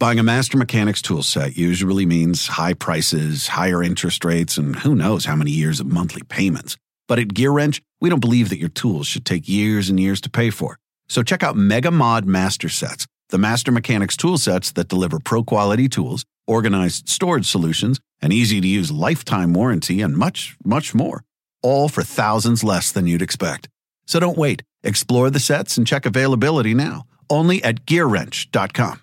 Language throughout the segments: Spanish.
Buying a Master Mechanics tool set usually means high prices, higher interest rates, and who knows how many years of monthly payments. But at Gear Wrench, we don't believe that your tools should take years and years to pay for. So check out Mega Mod Master Sets, the Master Mechanics tool sets that deliver pro quality tools, organized storage solutions, an easy to use lifetime warranty, and much, much more. All for thousands less than you'd expect. So don't wait. Explore the sets and check availability now. Only at GearWrench.com.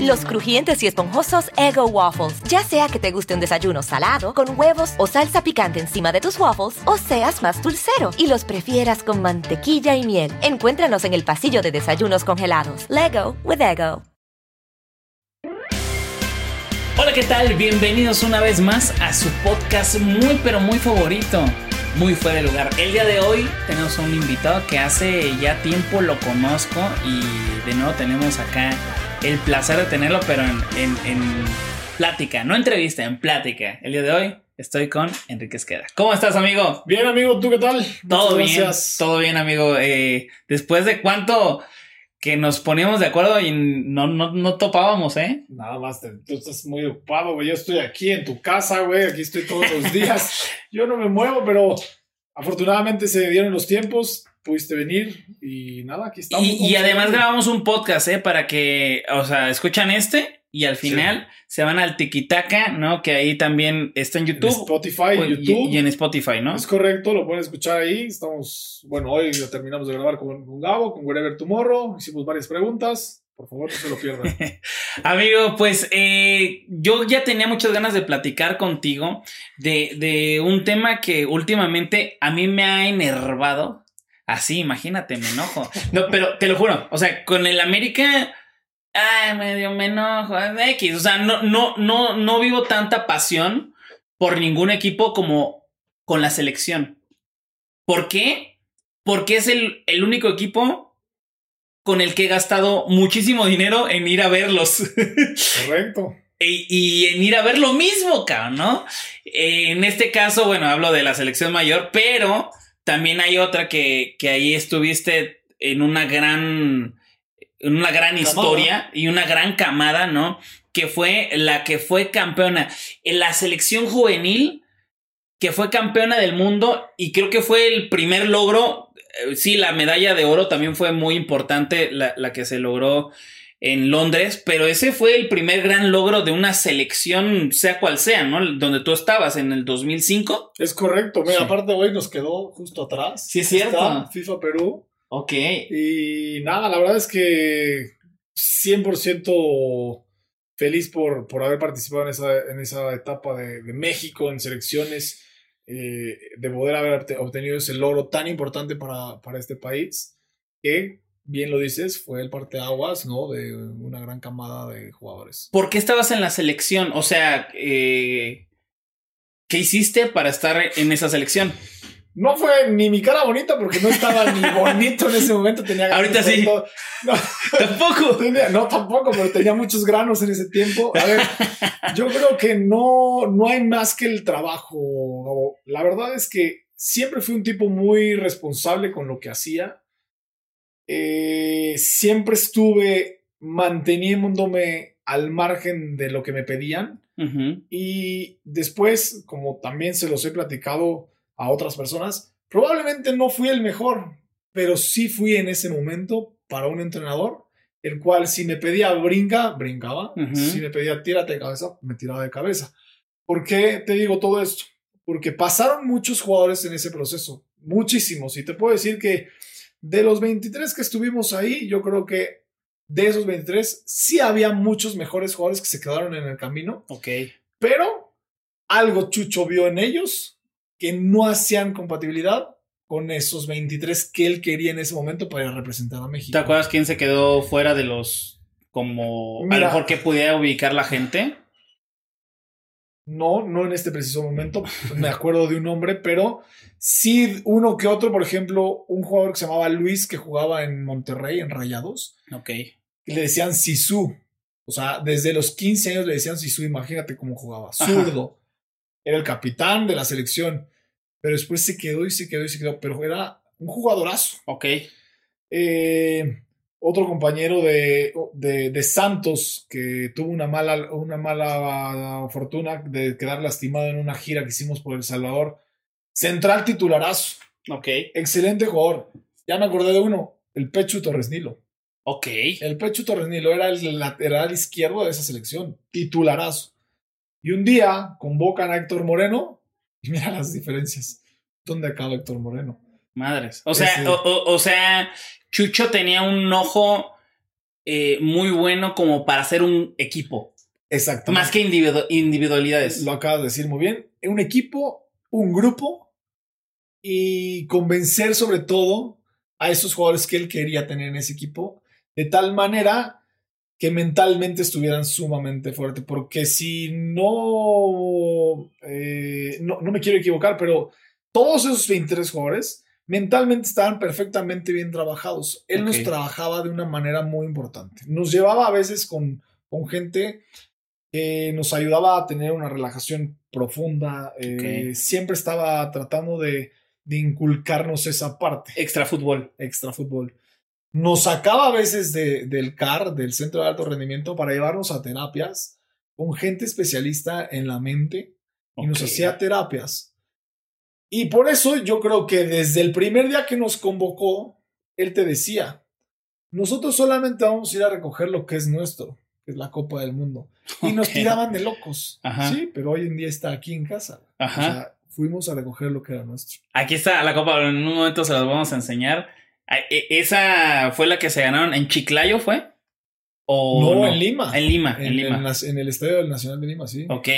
Los crujientes y esponjosos Ego Waffles. Ya sea que te guste un desayuno salado, con huevos o salsa picante encima de tus waffles, o seas más dulcero y los prefieras con mantequilla y miel. Encuéntranos en el pasillo de desayunos congelados. Lego with Ego. Hola, ¿qué tal? Bienvenidos una vez más a su podcast muy pero muy favorito, muy fuera de lugar. El día de hoy tenemos un invitado que hace ya tiempo lo conozco y de nuevo tenemos acá el placer de tenerlo, pero en, en, en plática, no entrevista, en plática. El día de hoy estoy con Enrique Esqueda. ¿Cómo estás, amigo? Bien, amigo, ¿tú qué tal? Todo Muchas bien, gracias. todo bien, amigo. Eh, después de cuánto que nos poníamos de acuerdo y no, no, no topábamos, ¿eh? Nada más, te- tú estás muy ocupado, güey. Yo estoy aquí en tu casa, güey. Aquí estoy todos los días. Yo no me muevo, pero afortunadamente se dieron los tiempos. Pudiste venir y nada, aquí estamos. Y, además grabamos un podcast, ¿eh? Para que, o sea, escuchan este y al final se van al Tikitaka, ¿no? Que ahí también está en En YouTube. Spotify, en y- YouTube. Y, en Spotify, ¿no? Es correcto, lo pueden escuchar ahí. Estamos, bueno, hoy lo terminamos de grabar con, con Gabo, con Wherever Tomorrow. Hicimos varias preguntas. Por favor, no se lo pierdan. Amigo, pues eh, yo ya tenía muchas ganas de platicar contigo de, de un tema que últimamente a mí me ha enervado. Así, imagínate, me enojo. No, pero te lo juro, o sea, con el América, ay, medio me enojo, X. O sea, no, no, no, no vivo tanta pasión por ningún equipo como con la selección. ¿Por qué? Porque es el, el único equipo con el que he gastado muchísimo dinero en ir a verlos. Correcto. y, y en ir a ver lo mismo, cabrón, ¿no? En este caso, bueno, hablo de la selección mayor, pero también hay otra que, que ahí estuviste en una gran, en una gran historia y una gran camada, ¿no? Que fue la que fue campeona en la selección juvenil, que fue campeona del mundo y creo que fue el primer logro. eh, Sí, la medalla de oro también fue muy importante, la, la que se logró en Londres, pero ese fue el primer gran logro de una selección, sea cual sea, ¿no? Donde tú estabas en el 2005. Es correcto. Mira, Sí. aparte hoy nos quedó justo atrás. Sí, es cierto. Está FIFA Perú. Ok. Y nada, la verdad es que 100% feliz por, por haber participado en esa, en esa etapa de, de México en selecciones, eh, de poder haber obte- obtenido ese logro tan importante para, para este país, que, bien lo dices, fue el parteaguas, ¿no? De una gran camada de jugadores. ¿Por qué estabas en la selección? O sea, eh, ¿qué hiciste para estar en esa selección? No fue ni mi cara bonita porque no estaba ni bonito en ese momento. Tenía Ahorita sí. todo. No, Tampoco. Tenía- no, tampoco, pero tenía muchos granos en ese tiempo. A ver, yo creo que no, no hay más que el trabajo. La verdad es que siempre fui un tipo muy responsable con lo que hacía. Eh, siempre estuve manteniéndome al margen de lo que me pedían. Y después, como también se los he platicado a otras personas, probablemente no fui el mejor, pero sí fui en ese momento para un entrenador, el cual si me pedía brinca, brincaba, si me pedía tírate de cabeza, me tiraba de cabeza. ¿Por qué te digo todo esto? Porque pasaron muchos jugadores en ese proceso, muchísimos, y te puedo decir que de los 23 que estuvimos ahí, yo creo que de esos 23 sí había muchos mejores jugadores que se quedaron en el camino, Ok. pero algo Chucho vio en ellos que no hacían compatibilidad con esos 23 que él quería en ese momento para representar a México. ¿Te acuerdas quién se quedó fuera de los como a lo mejor que pudiera ubicar la gente? No, no en este preciso momento, me acuerdo de un nombre, pero sí uno que otro, por ejemplo, un jugador que se llamaba Luis que jugaba en Monterrey, en Rayados, Ok. que le decían Sisu. O sea, desde los 15 años le decían Sisu, imagínate cómo jugaba. Zurdo. Era el capitán de la selección. Pero después se quedó y se quedó y se quedó. Pero era un jugadorazo. Ok. Eh, otro compañero de, de, Santos que tuvo una mala, una mala fortuna de quedar lastimado en una gira que hicimos por El Salvador. Central titularazo. Ok. Excelente jugador. Ya me acordé de uno, el Pechu Torres Nilo. Ok. El Pechu Torres Nilo era el lateral izquierdo de esa selección. Titularazo. Y un día convocan a Héctor Moreno y mira las diferencias. ¿Dónde acaba Héctor Moreno? Madres. O sea, o, sea, Chucho tenía un ojo eh, muy bueno como para hacer un equipo. Exacto. Más que individualidades. Lo acabas de decir muy bien. Un equipo, un grupo y convencer sobre todo a esos jugadores que él quería tener en ese equipo de tal manera que mentalmente estuvieran sumamente fuertes. Porque si no, eh, no, no me quiero equivocar, pero todos esos 23 jugadores mentalmente estaban perfectamente bien trabajados. Él nos trabajaba de una manera muy importante. Nos llevaba a veces con, con gente que nos ayudaba a tener una relajación profunda. Eh, siempre estaba tratando de, de, inculcarnos esa parte. Extra fútbol. Extra fútbol. Nos sacaba a veces de, del CAR, del Centro de Alto Rendimiento, para llevarnos a terapias con gente especialista en la mente y nos hacía terapias y por eso yo creo que desde el primer día que nos convocó, él te decía, nosotros solamente vamos a ir a recoger lo que es nuestro, que es la Copa del Mundo. Y nos tiraban de locos. Sí, pero hoy en día está aquí en casa. O sea, fuimos a recoger lo que era nuestro. Aquí está la Copa, en un momento se las vamos a enseñar. E, esa fue la que se ganaron en Chiclayo, ¿fue? ¿O no, en Lima. En Lima, en, Lima. En, el Estadio Nacional de Lima, sí. Ok.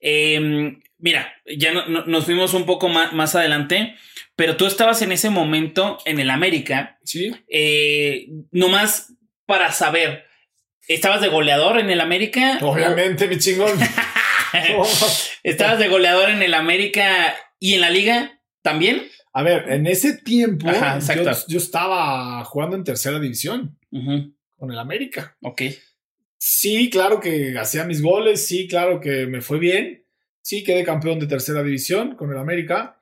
Eh, mira, ya nos fuimos un poco más, más, adelante, pero tú estabas en ese momento en el América. Sí. Eh, nomás para saber, ¿estabas de goleador en el América? Obviamente, mi chingón. ¿Estabas de goleador en el América y en la liga también? A ver, en ese tiempo yo, estaba jugando en tercera división con el América. Ok. Sí, claro que hacía mis goles, sí, claro que me fue bien Sí, quedé campeón de tercera división con el América.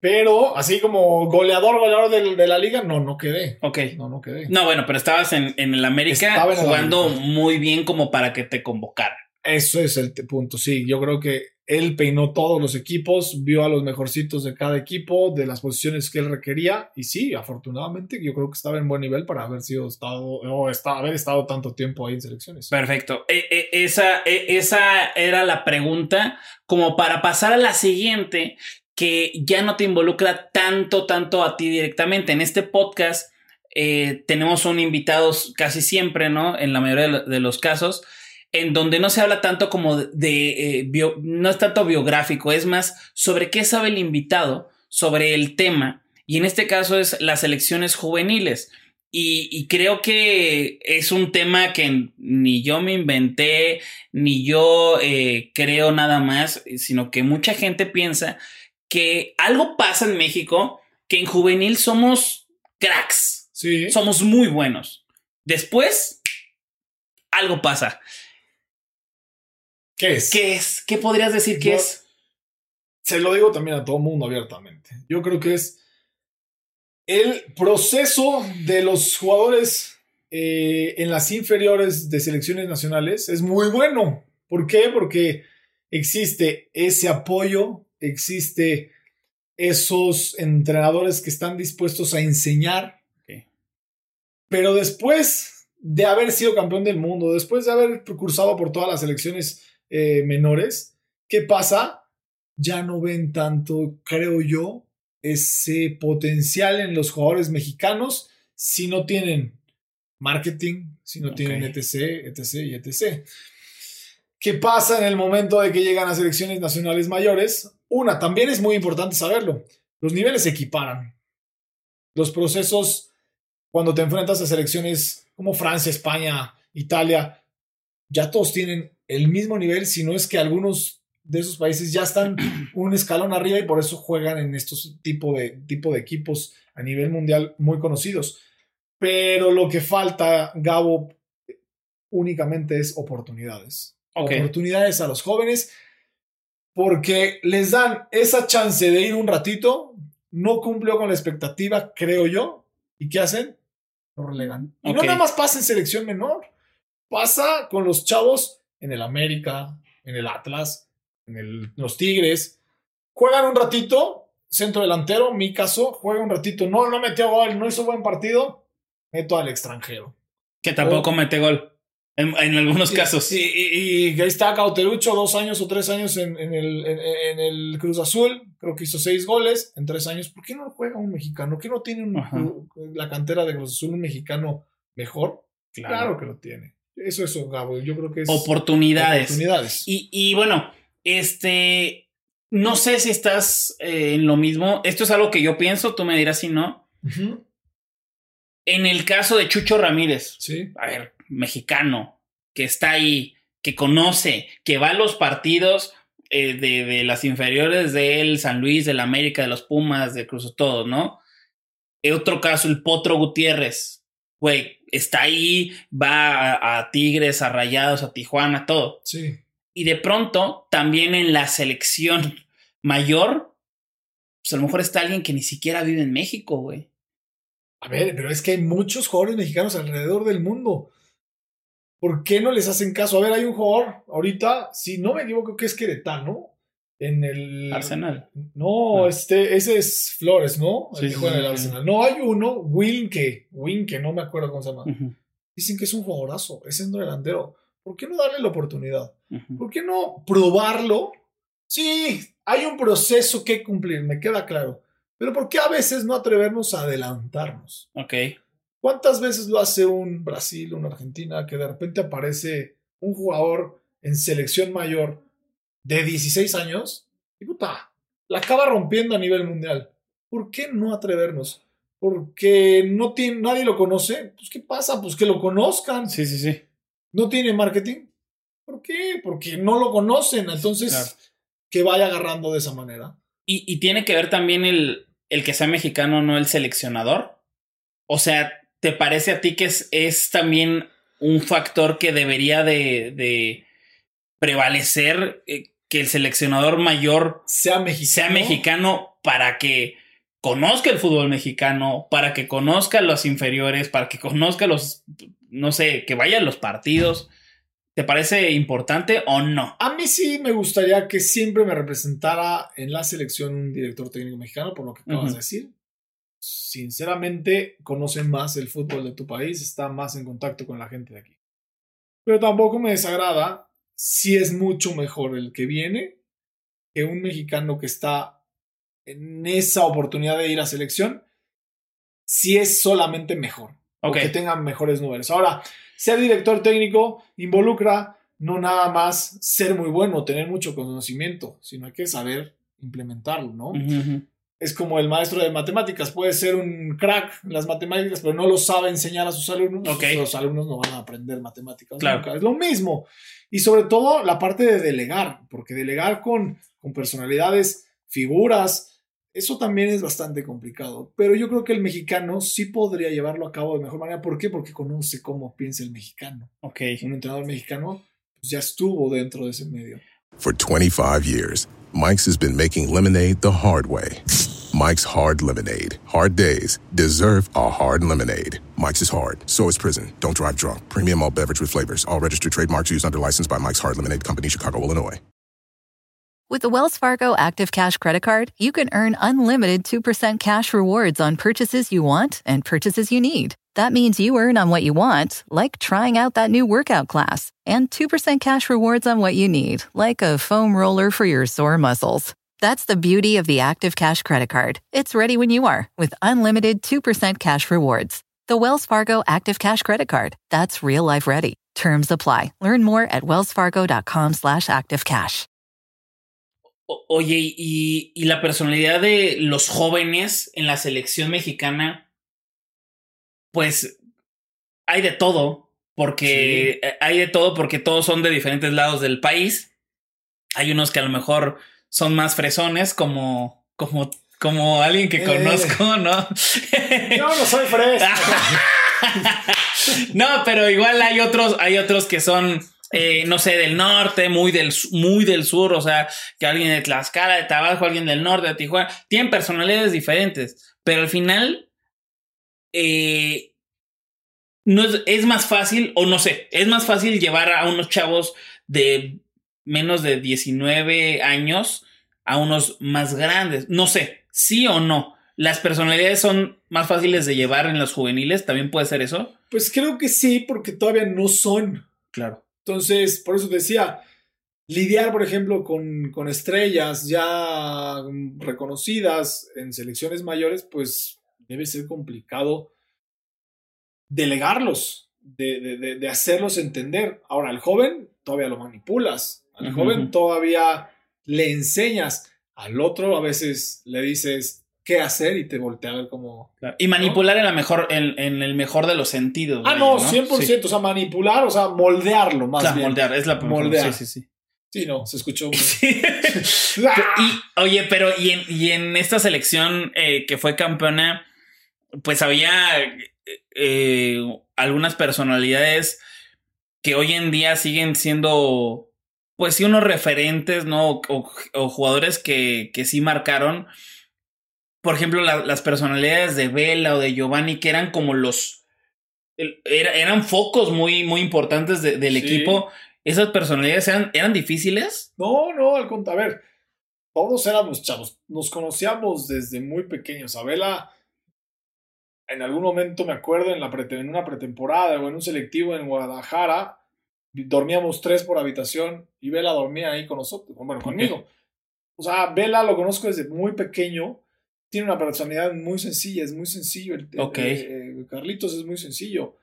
Pero así como goleador, goleador de, la liga, no, no quedé. Ok. No, no quedé. No, bueno, pero estabas en, el América jugando muy bien como para que te convocara. Eso es el punto, sí. Yo creo que él peinó todos los equipos, vio a los mejorcitos de cada equipo, de las posiciones que él requería. Y sí, afortunadamente, yo creo que estaba en buen nivel para haber sido estado o haber estado tanto tiempo ahí en selecciones. Perfecto. E, e, esa, e, esa era la pregunta. Como para pasar a la siguiente, que ya no te involucra tanto, tanto a ti directamente. En este podcast eh, tenemos un invitado casi siempre, ¿no? En la mayoría de los casos en donde no se habla tanto como de, eh, no es tanto biográfico, es más sobre qué sabe el invitado sobre el tema. Y en este caso es las elecciones juveniles. Y, creo que es un tema que ni yo me inventé, ni yo eh, creo nada más, sino que mucha gente piensa que algo pasa en México, que en juvenil somos cracks. Sí. Somos muy buenos. Después, algo pasa. ¿Qué es? ¿Qué es? ¿Qué podrías decir que es? Se lo digo también a todo mundo abiertamente. Yo creo que es el proceso de los jugadores eh, en las inferiores de selecciones nacionales es muy bueno. ¿Por qué? Porque existe ese apoyo, existe esos entrenadores que están dispuestos a enseñar. Pero después de haber sido campeón del mundo, después de haber cursado por todas las selecciones eh, menores, ¿qué pasa? Ya no ven tanto, creo yo, ese potencial en los jugadores mexicanos si no tienen marketing, si no tienen etc, etc y etc. ¿Qué pasa en el momento de que llegan a selecciones nacionales mayores? Una, también es muy importante saberlo. Los niveles se equiparan. Los procesos, cuando te enfrentas a selecciones como Francia, España, Italia, ya todos tienen el mismo nivel, si no es que algunos de esos países ya están un escalón arriba y por eso juegan en estos tipos de, tipo de equipos a nivel mundial muy conocidos. Pero lo que falta, Gabo, únicamente es oportunidades. Oportunidades a los jóvenes porque les dan esa chance de ir un ratito, no cumplió con la expectativa, creo yo, ¿y qué hacen? Lo relegan. Y no nada más pasa en selección menor, pasa con los chavos en el América, en el Atlas, en el- los Tigres, juegan un ratito, centro delantero, mi caso, juega un ratito, no, no metió gol, no hizo buen partido, meto al extranjero. Que tampoco mete gol. En, en algunos Y- casos. Y, y- y ahí está Cauterucho, dos años o tres años en, en el, en, el Cruz Azul. Creo que hizo seis goles en tres años. ¿Por qué no juega un mexicano? ¿Por qué no tiene un- la cantera de Cruz Azul un mexicano mejor? Claro. que lo tiene. Eso es, Gabo. Yo creo que es Oportunidades. oportunidades. Y, y bueno, este. No sé si estás eh, en lo mismo. Esto es algo que yo pienso, tú me dirás si no. En el caso de Chucho Ramírez, Sí. a ver, mexicano, que está ahí, que conoce, que va a los partidos eh, de, de las inferiores de él, San Luis, del América, de los Pumas, de Cruz, todo, ¿no? En otro caso, el Potro Gutiérrez, güey, está ahí, va a, a Tigres, a Rayados, a Tijuana, todo. Sí. Y de pronto, también en la selección mayor, pues a lo mejor está alguien que ni siquiera vive en México, güey. A ver, pero es que hay muchos jugadores mexicanos alrededor del mundo. ¿Por qué no les hacen caso? A ver, hay un jugador ahorita, si no me equivoco, que es Queretano. En el. Arsenal. No, Ah. este, ese es Flores, ¿no? Sí, el que sí, juega en el. Arsenal. No, hay uno, Winke, Winke, no me acuerdo cómo se llama. Dicen que es un jugadorazo, es un delantero. ¿Por qué no darle la oportunidad? ¿Por qué no probarlo? Sí, hay un proceso que cumplir, me queda claro. Pero ¿por qué a veces no atrevernos a adelantarnos? Ok. ¿Cuántas veces lo hace un Brasil, una Argentina, que de repente aparece un jugador en selección mayor de 16 años y puta, la acaba rompiendo a nivel mundial? ¿Por qué no atrevernos? Porque no tiene, nadie lo conoce. Pues ¿qué pasa? Pues que lo conozcan. Sí, sí, sí. ¿No tiene marketing? ¿Por qué? Porque no lo conocen. Entonces, Claro. que vaya agarrando de esa manera. Y, y tiene que ver también el, el que sea mexicano, no el seleccionador. O sea, ¿te parece a ti que es, es también un factor que debería de, de prevalecer eh, que el seleccionador mayor Sea mexicano. sea mexicano para que conozca el fútbol mexicano, para que conozca los inferiores, para que conozca los, no sé, que vaya a los partidos? ¿Te parece importante o no? A mí sí me gustaría que siempre me representara en la selección un director técnico mexicano, por lo que acabas Ujú. de decir. Sinceramente, conoce más el fútbol de tu país, está más en contacto con la gente de aquí. Pero tampoco me desagrada si es mucho mejor el que viene que un mexicano que está en esa oportunidad de ir a selección, si es solamente mejor Ok. o que tengan mejores números. Ahora, ser director técnico involucra no nada más ser muy bueno, tener mucho conocimiento, sino hay que saber implementarlo, ¿no? Es como el maestro de matemáticas, puede ser un crack en las matemáticas, pero no lo sabe enseñar a sus alumnos, Ok. los alumnos no van a aprender matemáticas. Claro. nunca. Es lo mismo. Y sobre todo la parte de delegar, porque delegar con, con personalidades, figuras, eso también es bastante complicado. Pero yo creo que el mexicano sí podría llevarlo a cabo de mejor manera. ¿Por qué? Porque conoce cómo piensa el mexicano. Ok. Un entrenador mexicano pues, ya estuvo dentro de ese medio. For 25 years, Mike's has been making lemonade the hard way. Mike's Hard Lemonade. Hard days deserve a hard lemonade. Mike's is hard, so is prison. Don't drive drunk. Premium all beverage with flavors. All registered trademarks used under license by Mike's Hard Lemonade Company, Chicago, Illinois. With the Wells Fargo Active Cash Credit Card, you can earn unlimited 2% cash rewards on purchases you want and purchases you need. That means you earn on what you want, like trying out that new workout class, and 2% cash rewards on what you need, like a foam roller for your sore muscles. That's the beauty of the Active Cash Credit Card. It's ready when you are with unlimited 2% cash rewards. The Wells Fargo Active Cash Credit Card. That's real life ready. Terms apply. Learn more at wellsfargo.com slash activecash. Oye, y, y la personalidad de los jóvenes en la selección mexicana, pues hay de todo, porque eh, hay de todo, porque todos son de diferentes lados del país. Hay unos que a lo mejor son más fresones, como, como, como alguien que Eh. conozco, ¿no? Yo no soy fresco. no, pero igual hay otros, hay otros que son, eh, no sé, del norte, muy del, muy del sur, o sea, que alguien de Tlaxcala, de Tabasco, alguien del norte, de Tijuana, tienen personalidades diferentes, pero al final, eh, no es, es más fácil, o no sé, es más fácil llevar a unos chavos de menos de 19 años a unos más grandes. No sé, sí o no. ¿Las personalidades son más fáciles de llevar en los juveniles? ¿También puede ser eso? Pues creo que sí, porque todavía no son. Claro. Entonces, por eso decía, lidiar, por ejemplo, con, con estrellas ya reconocidas en selecciones mayores, pues debe ser complicado delegarlos, de, de, de, hacerlos entender. Ahora, al joven todavía lo manipulas, al uh -huh. joven todavía le enseñas, al otro a veces le dices qué hacer y te voltea a ver como... Claro. Y manipular ¿no? en, la mejor, en, en, el mejor de los sentidos. Ah, no, ¿no? 100%, sí. o sea, manipular, o sea, moldearlo más claro, bien. moldear, es la moldear. Sí, sí, sí. Sí, no, se escuchó. Sí. y, oye, pero y en, y en esta selección eh, que fue campeona, pues había eh, algunas personalidades que hoy en día siguen siendo, pues sí, unos referentes, ¿no? O, o jugadores que, que sí marcaron. Por ejemplo, la, las personalidades de Vela o de Giovanni, que eran como los. Era, eran focos muy, muy importantes de, del sí. equipo. ¿Esas personalidades eran, eran difíciles? No, no, al contrario. A ver, todos éramos chavos. Nos conocíamos desde muy pequeños. A Vela, en algún momento me acuerdo en, la en una pretemporada o en un selectivo en Guadalajara, dormíamos tres por habitación y Vela dormía ahí con nosotros, bueno, conmigo. Okay. O sea, Vela lo conozco desde muy pequeño. Tiene una personalidad muy sencilla, es muy sencillo. El, okay. eh, eh, Carlitos es muy sencillo.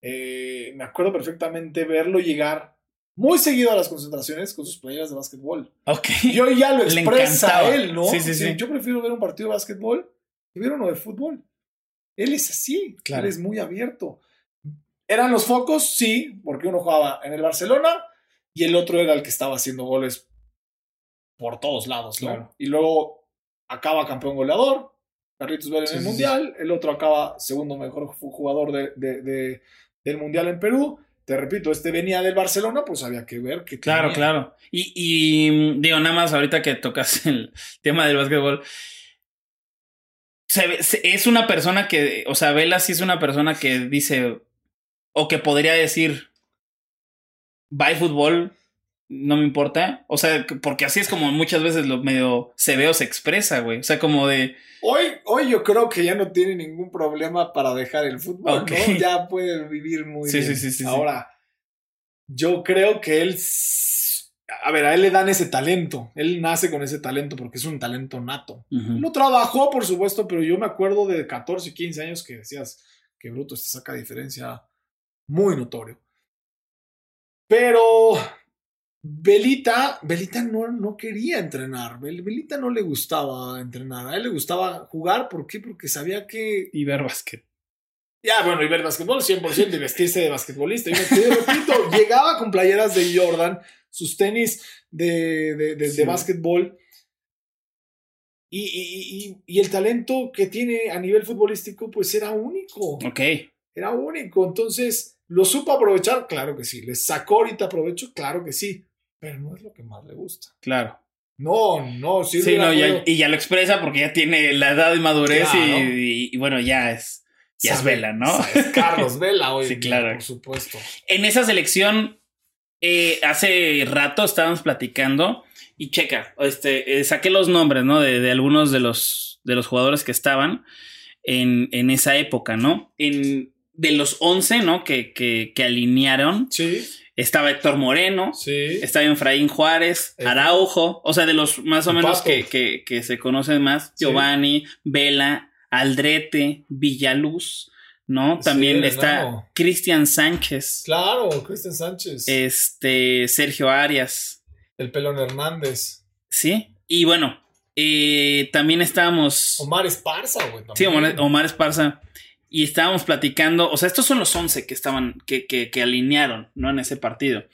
Eh, me acuerdo perfectamente verlo llegar muy seguido a las concentraciones con sus playeras de básquetbol. Okay. Yo ya lo expresa él, ¿no? Sí, sí, sí. Yo prefiero ver un partido de básquetbol que ver uno de fútbol. Él es así, claro. él es muy abierto. ¿Eran los focos? Sí, porque uno jugaba en el Barcelona y el otro era el que estaba haciendo goles por todos lados, ¿no? Claro. Y luego acaba campeón goleador, Carlitos Vélez sí, en el sí, Mundial, sí. el otro acaba segundo mejor jugador de, de, de, del Mundial en Perú. Te repito, este venía del Barcelona, pues había que ver que Claro, tenía. claro. Y, y digo, nada más ahorita que tocas el tema del básquetbol, se, es una persona que, o sea, Vela sí es una persona que dice, o que podría decir, bye fútbol, no me importa. O sea, porque así es como muchas veces lo medio se ve o se expresa, güey. O sea, como de. Hoy, hoy yo creo que ya no tiene ningún problema para dejar el fútbol, okay. ¿no? Ya puede vivir muy sí, bien. Sí, sí, sí, Ahora, yo creo que él. A ver, a él le dan ese talento. Él nace con ese talento porque es un talento nato. Uh -huh. Lo trabajó, por supuesto, pero yo me acuerdo de 14, 15 años que decías que Bruto este saca diferencia muy notorio. Pero Belita, Belita no, no quería entrenar. Belita no le gustaba entrenar. A él le gustaba jugar. ¿Por qué? Porque sabía que. Y ver básquet. Ya, bueno, y ver básquetbol 100% y vestirse de basquetbolista. Y me te repito, llegaba con playeras de Jordan, sus tenis de, de, de, sí. de básquetbol. Y, y, y, y, el talento que tiene a nivel futbolístico, pues era único. Ok. Era único. Entonces, ¿lo supo aprovechar? Claro que sí. ¿Le sacó ahorita provecho? Claro que sí pero no es lo que más le gusta. Claro. No, no, sí. sí no, ya, y ya lo expresa porque ya tiene la edad de madurez claro. y, y, y, bueno, ya es. Ya es Vela, ¿no? Es Carlos Vela hoy. sí, claro. Por supuesto. En esa selección, eh, hace rato estábamos platicando y checa, este, eh, saqué los nombres, ¿no? De, de, algunos de los, de los jugadores que estaban en, en esa época, ¿no? En, de los 11, ¿no? Que, que, que alinearon. Sí estaba Héctor Moreno, sí. estaba Efraín Juárez, Araujo, o sea, de los más o menos que, que, que, se conocen más, sí. Giovanni, Vela, Aldrete, Villaluz, ¿no? También sí, está Cristian Sánchez. Claro, Cristian Sánchez. Este, Sergio Arias. El Pelón Hernández. Sí, y bueno, eh, también estábamos... Omar Esparza, güey. Sí, Omar, Omar Esparza y estábamos platicando, o sea, estos son los 11 que estaban, que, que, que alinearon, ¿no? En ese partido.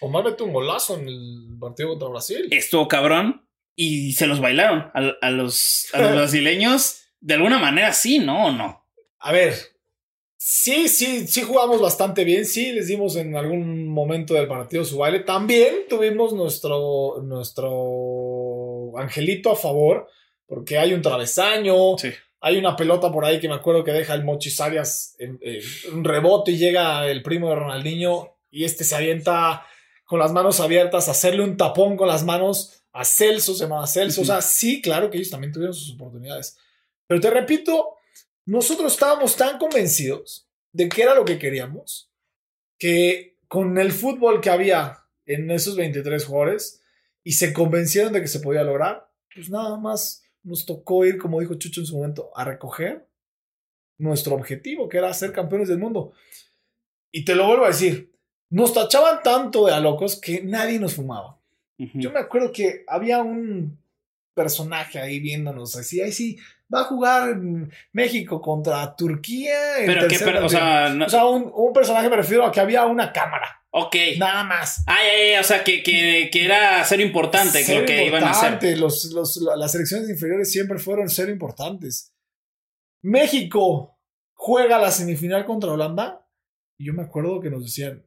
Omar metió un golazo en el partido contra Brasil. Estuvo cabrón y se los bailaron a, a los, a los brasileños. De alguna manera sí, ¿no? ¿O no? A ver, Sí, sí, sí jugamos bastante bien. Sí, les dimos en algún momento del partido su baile. También tuvimos nuestro, nuestro angelito a favor, porque hay un travesaño. Sí. Hay una pelota por ahí que me acuerdo que deja el Mochis Arias en, en un rebote y llega el primo de Ronaldinho y este se avienta con las manos abiertas a hacerle un tapón con las manos a Celso, se llama Celso. O sea, sí, claro que ellos también tuvieron sus oportunidades. Pero te repito, nosotros estábamos tan convencidos de que era lo que queríamos, que con el fútbol que había en esos 23 jugadores y se convencieron de que se podía lograr, pues nada más nos tocó ir, como dijo Chucho en su momento, a recoger nuestro objetivo, que era ser campeones del mundo. Y te lo vuelvo a decir, nos tachaban tanto de a locos que nadie nos fumaba. Yo me acuerdo que había un personaje ahí viéndonos así, ahí sí, va a jugar México contra Turquía. en Pero qué, tercer pero, o partido". sea, no- O sea, un, un personaje me refiero a que había una cámara, ok. nada más. Ah, ya, ya, o sea, que, que, que era ser importante Ser lo que iban a hacer. importante, Los, los- las selecciones inferiores siempre fueron ser importantes. México juega la semifinal contra Holanda y yo me acuerdo que nos decían,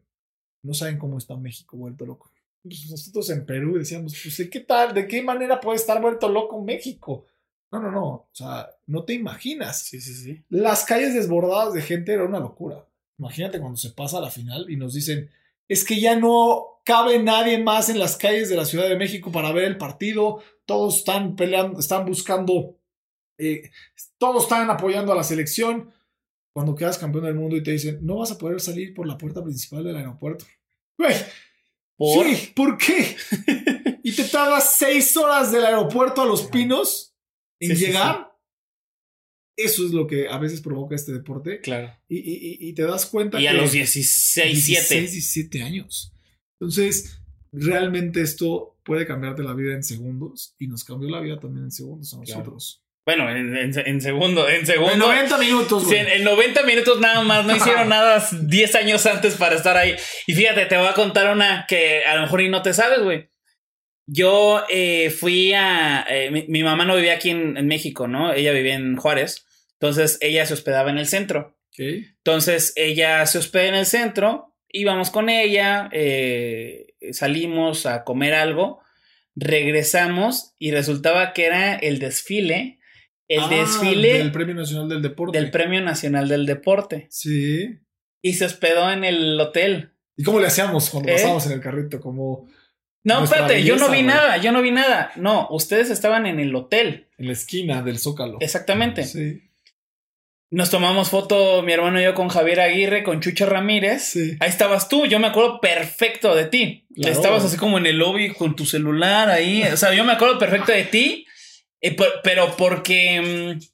no saben cómo está México vuelto loco. Nosotros en Perú decíamos, pues ¿de qué tal? ¿De qué manera puede estar vuelto loco México? No, no, no. O sea, no te imaginas. Sí, sí, sí. Las calles desbordadas de gente era una locura. Imagínate cuando se pasa a la final y nos dicen, es que ya no cabe nadie más en las calles de la Ciudad de México para ver el partido, todos están peleando, están buscando, eh, todos están apoyando a la selección. Cuando quedas campeón del mundo y te dicen, no vas a poder salir por la puerta principal del aeropuerto. Güey, ¿Por? sí, ¿por qué? y te tardas seis horas del aeropuerto a Los Pinos en Sí, sí, llegar. Eso es lo que a veces provoca este deporte. Claro. Y, y- y- te das cuenta Y a los 16, 16, 7. 17 años. Entonces, realmente esto puede cambiarte la vida en segundos y nos cambió la vida también en segundos a Claro. nosotros. Bueno, en, en- en segundo, en segundo. En 90 minutos, güey. en, en 90 minutos nada más, no hicieron nada 10 años antes para estar ahí. Y fíjate, te voy a contar una que a lo mejor y no te sabes, güey. Yo eh, fui a... eh, mi, mi mamá no vivía aquí en, en México, ¿no? Ella vivía en Juárez. Entonces ella se hospedaba en el centro. Entonces ella se hospeda en el centro, íbamos con ella, eh, salimos a comer algo, regresamos y resultaba que era el desfile, el Ah, desfile Del Premio Nacional del Deporte. del Premio Nacional del Deporte. Sí. Y se hospedó en el hotel. ¿Y cómo le hacíamos cuando ¿Eh? pasábamos en el carrito? Como No, espérate, yo no vi güey. nada, yo no vi nada. No, ustedes estaban en el hotel. en la esquina del Zócalo. Exactamente. Sí. Nos tomamos foto, mi hermano y yo, con Javier Aguirre, con Chucho Ramírez. Sí. Ahí estabas tú, yo me acuerdo perfecto de ti. Claro. Estabas así como en el lobby con tu celular ahí. O sea, yo me acuerdo perfecto de ti, eh, pe- pero porque... mm,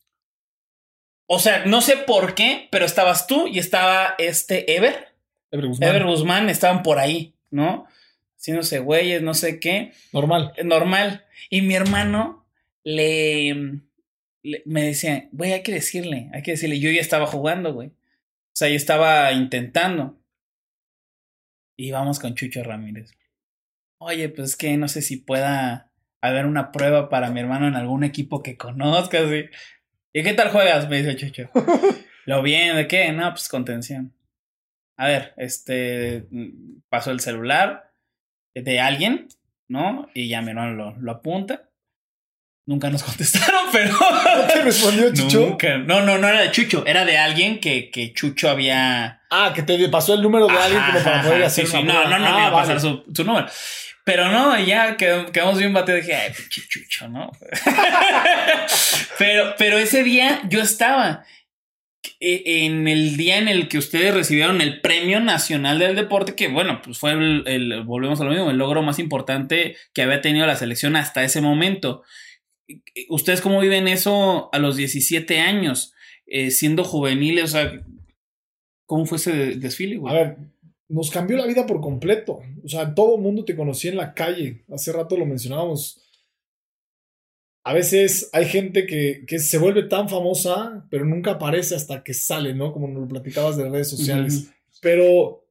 O sea, no sé por qué, pero estabas tú y estaba este Ever. Ever Guzmán. Ever Guzmán estaban por ahí, ¿no? Haciéndose güeyes, no sé qué. Normal. Normal. Y mi hermano le, le- me decía, güey, hay que decirle, hay que decirle. Yo ya estaba jugando, güey. O sea, yo estaba intentando. Y vamos con Chucho Ramírez. Oye, pues es que no sé si pueda haber una prueba para mi hermano en algún equipo que conozcas. ¿sí? ¿Y qué tal juegas? Me dice Chucho. Lo bien, ¿de qué? No, pues contención. A ver, este mm, pasó el celular de alguien, ¿no? Y ya mi hermano lo, lo apunta. Nunca nos contestaron, pero. ¿No te respondió Chucho? Nunca. No, no, no era de Chucho, era de alguien que, que Chucho había. Ah, que te pasó el número de alguien como para Ajá, poder ajá, hacer sí, sí. una No, prueba. no, no me Ah, iba a pasar su, su número. Pero no, ya quedamos, bien batidos. Dije, ay, pinche Chucho, ¿no? pero, pero ese día yo estaba en el día en el que ustedes recibieron el Premio Nacional del Deporte, que bueno, pues fue el, volvemos a lo mismo, el logro más importante que había tenido la selección hasta ese momento. ¿Ustedes cómo viven eso a los 17 años, eh, siendo juveniles? O sea, ¿cómo fue ese de- desfile? A ver, nos cambió la vida por completo. O sea, todo el mundo te conocía en la calle. Hace rato lo mencionábamos. A veces hay gente que, que se vuelve tan famosa, pero nunca aparece hasta que sale, ¿no? Como nos lo platicabas de redes sociales. Pero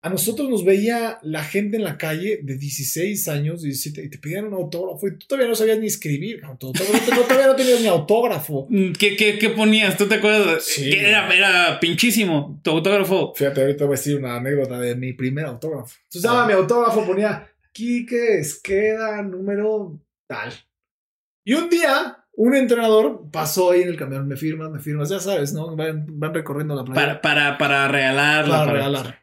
a nosotros nos veía la gente en la calle de 16 años, 17, y te pedían un autógrafo y tú todavía no sabías ni escribir, no- todavía no tenías ni autógrafo. Mm, ¿Qué, qué, qué ponías? ¿Tú te acuerdas? Sí. Era, era pinchísimo tu autógrafo. Fíjate, ahorita voy a decir una anécdota de mi primer autógrafo. Entonces, daba mi autógrafo, ponía Quique Esqueda, número tal. Y un día, un entrenador pasó ahí en el camión, me firmas, me firmas, ya sabes, ¿no? Van, van recorriendo la playa. Para, para, para regalarla. para para- regalar.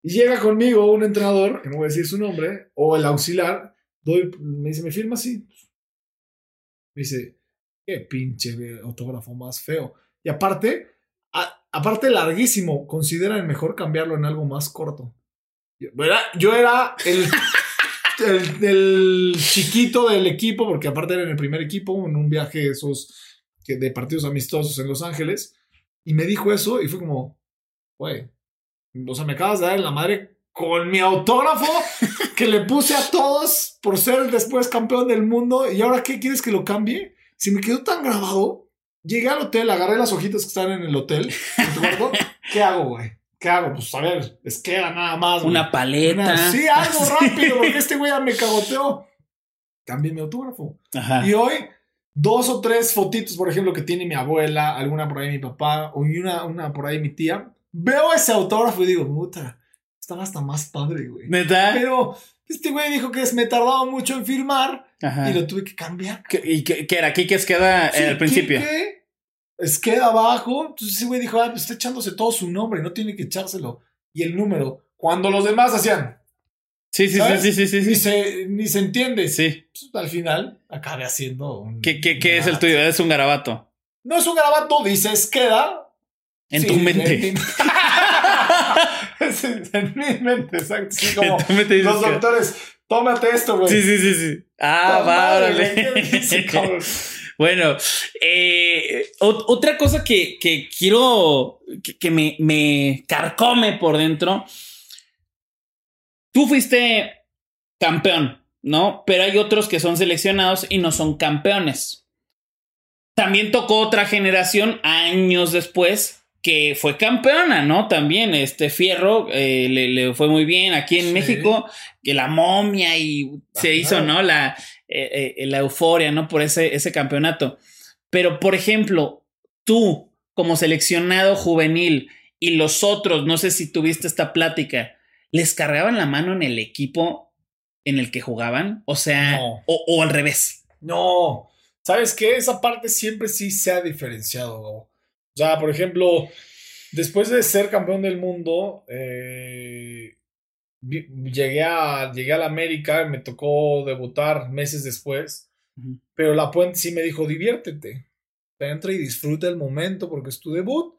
Y llega conmigo un entrenador, que no voy a decir su nombre, o el auxiliar, doy, me dice, ¿me firma así? Me dice, qué pinche autógrafo más feo. Y aparte, a- aparte larguísimo, consideran mejor cambiarlo en algo más corto. Yo yo era el, el, el chiquito del equipo, porque aparte era en el primer equipo, en un viaje esos que, de partidos amistosos en Los Ángeles, y me dijo eso y fue como, güey, o sea, me acabas de dar en la madre con mi autógrafo que le puse a todos por ser después campeón del mundo. ¿Y ahora qué quieres que lo cambie? Si me quedó tan grabado, llegué al hotel, agarré las hojitas que están en el hotel. ¿te acuerdo? ¿Qué hago, güey? ¿Qué hago? Pues a ver, es que era nada más. güey. Una paleta. Una- sí, algo rápido, porque este güey ya me cagoteó. Cambié mi autógrafo. Ajá. Y hoy, dos o tres fotitos, por ejemplo, que tiene mi abuela, alguna por ahí mi papá, o una, una por ahí mi tía. Veo ese autógrafo y digo, puta, estaba hasta más padre, güey. ¿Neta? Pero este güey dijo que me tardaba mucho en firmar Ajá. y lo tuve que cambiar. ¿Qué- ¿Y qué, qué era? ¿Qué que queda Sí, al principio? Quique, Es queda abajo. Entonces ese güey dijo, ah, pues está echándose todo su nombre, no tiene que echárselo. Y el número. Cuando los demás hacían, Sí, sí, sí, ¿Sabes? sí, sí, sí, ni, sí. se, ni se entiende. Sí. Pues, al final acabé haciendo un. ¿Qué, qué, qué es el tuyo? Es un garabato. No es un garabato, dices queda. En Sí, tu mente. En, en mi mente, exacto. Sí, como los doctores, tómate esto, güey. Sí, sí, sí, sí. Ah, va, órale. Bueno, eh, ot- otra cosa que, que quiero que, que me, me carcome por dentro. Tú fuiste campeón, ¿no? Pero hay otros que son seleccionados y no son campeones. También tocó otra generación años después que fue campeona, ¿no? También este Fierro eh, le, le fue muy bien aquí en Sí. México, que la momia y se hizo, ¿no? La, eh, eh, la euforia, ¿no? Por ese, ese campeonato. Pero, por ejemplo, tú como seleccionado juvenil y los otros, no sé si tuviste esta plática, ¿les cargaban la mano en el equipo en el que jugaban? O sea, No. o, o al revés. No. ¿Sabes qué? Esa parte siempre sí se ha diferenciado. Gabo. O sea, por ejemplo, después de ser campeón del mundo, eh, llegué a, llegué a la América, me tocó debutar meses después, pero la Puente sí me dijo, diviértete, entra y disfruta el momento porque es tu debut,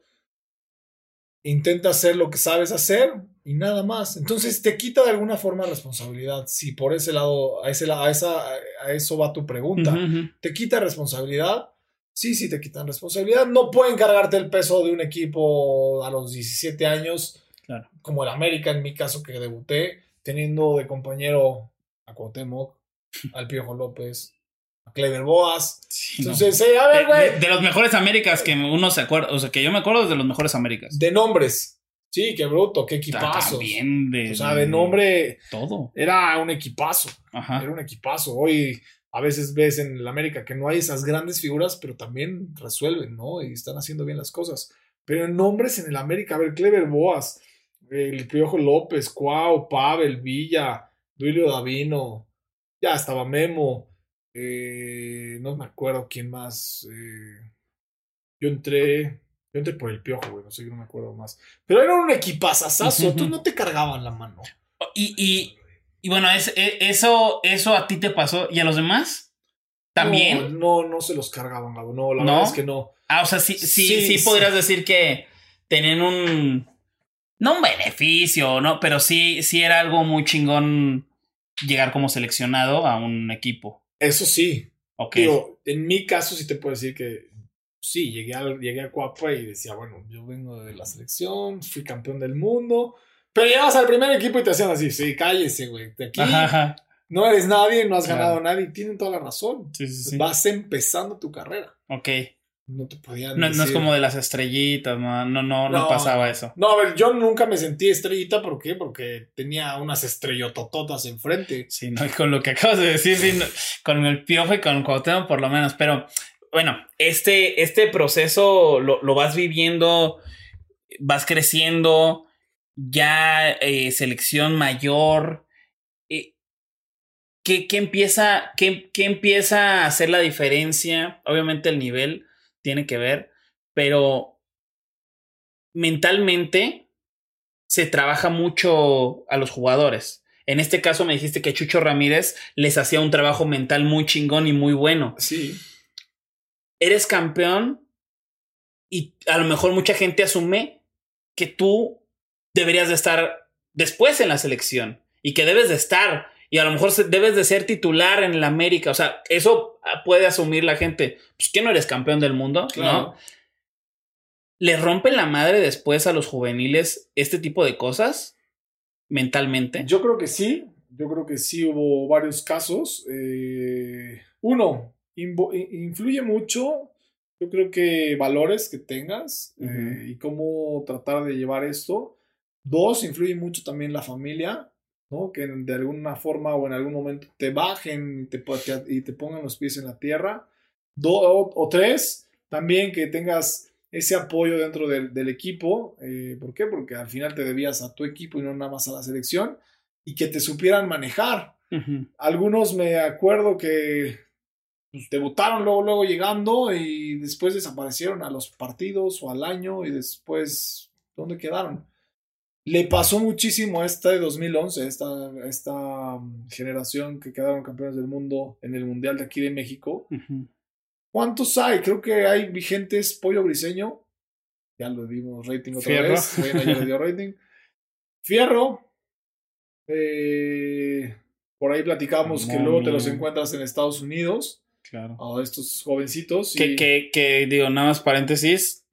intenta hacer lo que sabes hacer y nada más. Entonces te quita de alguna forma responsabilidad. Si por ese lado, a, ese, a, esa, a eso va tu pregunta. ¿Te quita responsabilidad? Sí, sí, te quitan responsabilidad. No pueden cargarte el peso de un equipo a los 17 años, Claro. como el América, en mi caso, que debuté, teniendo de compañero a Cuauhtémoc, al Piojo López, a Clever Boas. Sí, no. Eh, a de, ver, güey, de- de los mejores Américas que uno se acuerda, o sea, que yo me acuerdo de los mejores Américas. de nombres. Sí, qué bruto, qué equipazos. También de, O sea, de nombre Todo. era un equipazo. Ajá. Era un equipazo. Hoy a veces ves en el América que no hay esas grandes figuras, pero también resuelven, ¿no? Y están haciendo bien las cosas. Pero en nombres en el América, a ver, Clever Boas, el Piojo López, Cuau, Pavel, Villa, Duilio Davino, ya estaba Memo, eh, no me acuerdo quién más. eh, yo entré, yo entré por el Piojo, güey, no sé, no me acuerdo más. Pero era un equipazazazo, tú no te cargaban la mano. Y, y, y bueno, es, e- eso, eso a ti te pasó. ¿Y a los demás? ¿También? No, no, no se los cargaban. No, la ¿No? verdad es que no. Ah, o sea, sí, sí, Sí, sí, sí. podrías decir que tenían un. No un beneficio, ¿no? Pero sí, sí era algo muy chingón llegar como seleccionado a un equipo. Eso sí. Ok. Digo, en mi caso sí te puedo decir que sí, llegué a, llegué a Cuapa y decía, bueno, yo vengo de la selección, fui campeón del mundo. Pero llegabas al primer equipo y te hacían así, sí, cállese, güey. De aquí Ajá, ajá. no eres nadie, no has ganado nadie. Tienen toda la razón. Sí, sí, sí. Vas empezando tu carrera. Ok. No te podían No, no es decir- como de las estrellitas, no, no, no, no, pasaba eso. No, a ver, yo nunca me sentí estrellita, ¿por qué? Porque tenía unas estrellotototas enfrente. Sí, no, y con lo que acabas de decir, sí, con el piojo y con Cuauhtémoc por lo menos, pero bueno, este, este proceso lo, lo vas viviendo, vas creciendo, ya eh, selección mayor. eh, ¿qué, qué empieza, qué, qué empieza a hacer la diferencia? Obviamente el nivel tiene que ver, pero mentalmente se trabaja mucho a los jugadores. En este caso me dijiste que Chucho Ramírez les hacía un trabajo mental muy chingón y muy bueno. Sí. Eres campeón y a lo mejor mucha gente asume que tú deberías de estar después en la selección y que debes de estar y a lo mejor debes de ser titular en la América. O sea, eso puede asumir la gente. Pues que no eres campeón del mundo, Claro. ¿no? ¿Le rompen la madre después a los juveniles este tipo de cosas mentalmente? Yo creo que sí. Yo creo que sí hubo varios casos. Eh, uno, influye mucho. Yo creo que valores que tengas eh, y cómo tratar de llevar esto. Dos, influye mucho también la familia, ¿no? Que de alguna forma o en algún momento te bajen y te, y pongan los pies en la tierra. Do- o, o tres, también que tengas ese apoyo dentro del, del equipo. eh, ¿Por qué? Porque al final te debías a tu equipo y no nada más a la selección. Y que te supieran manejar. Algunos me acuerdo que pues, debutaron luego, luego llegando y después desaparecieron a los partidos o al año y después, ¿dónde quedaron? Le pasó muchísimo a esta de 2011, esta, esta um, generación que quedaron campeones del mundo en el Mundial de aquí de México. ¿Cuántos hay? Creo que hay vigentes Pollo Briseño. Ya lo dimos rating otra Fierro. vez. Bueno, ya le dio rating. Fierro. Eh, por ahí platicamos que luego te los encuentras en Estados Unidos. Claro. A estos jovencitos. y- Que, que, que, digo, nada más paréntesis,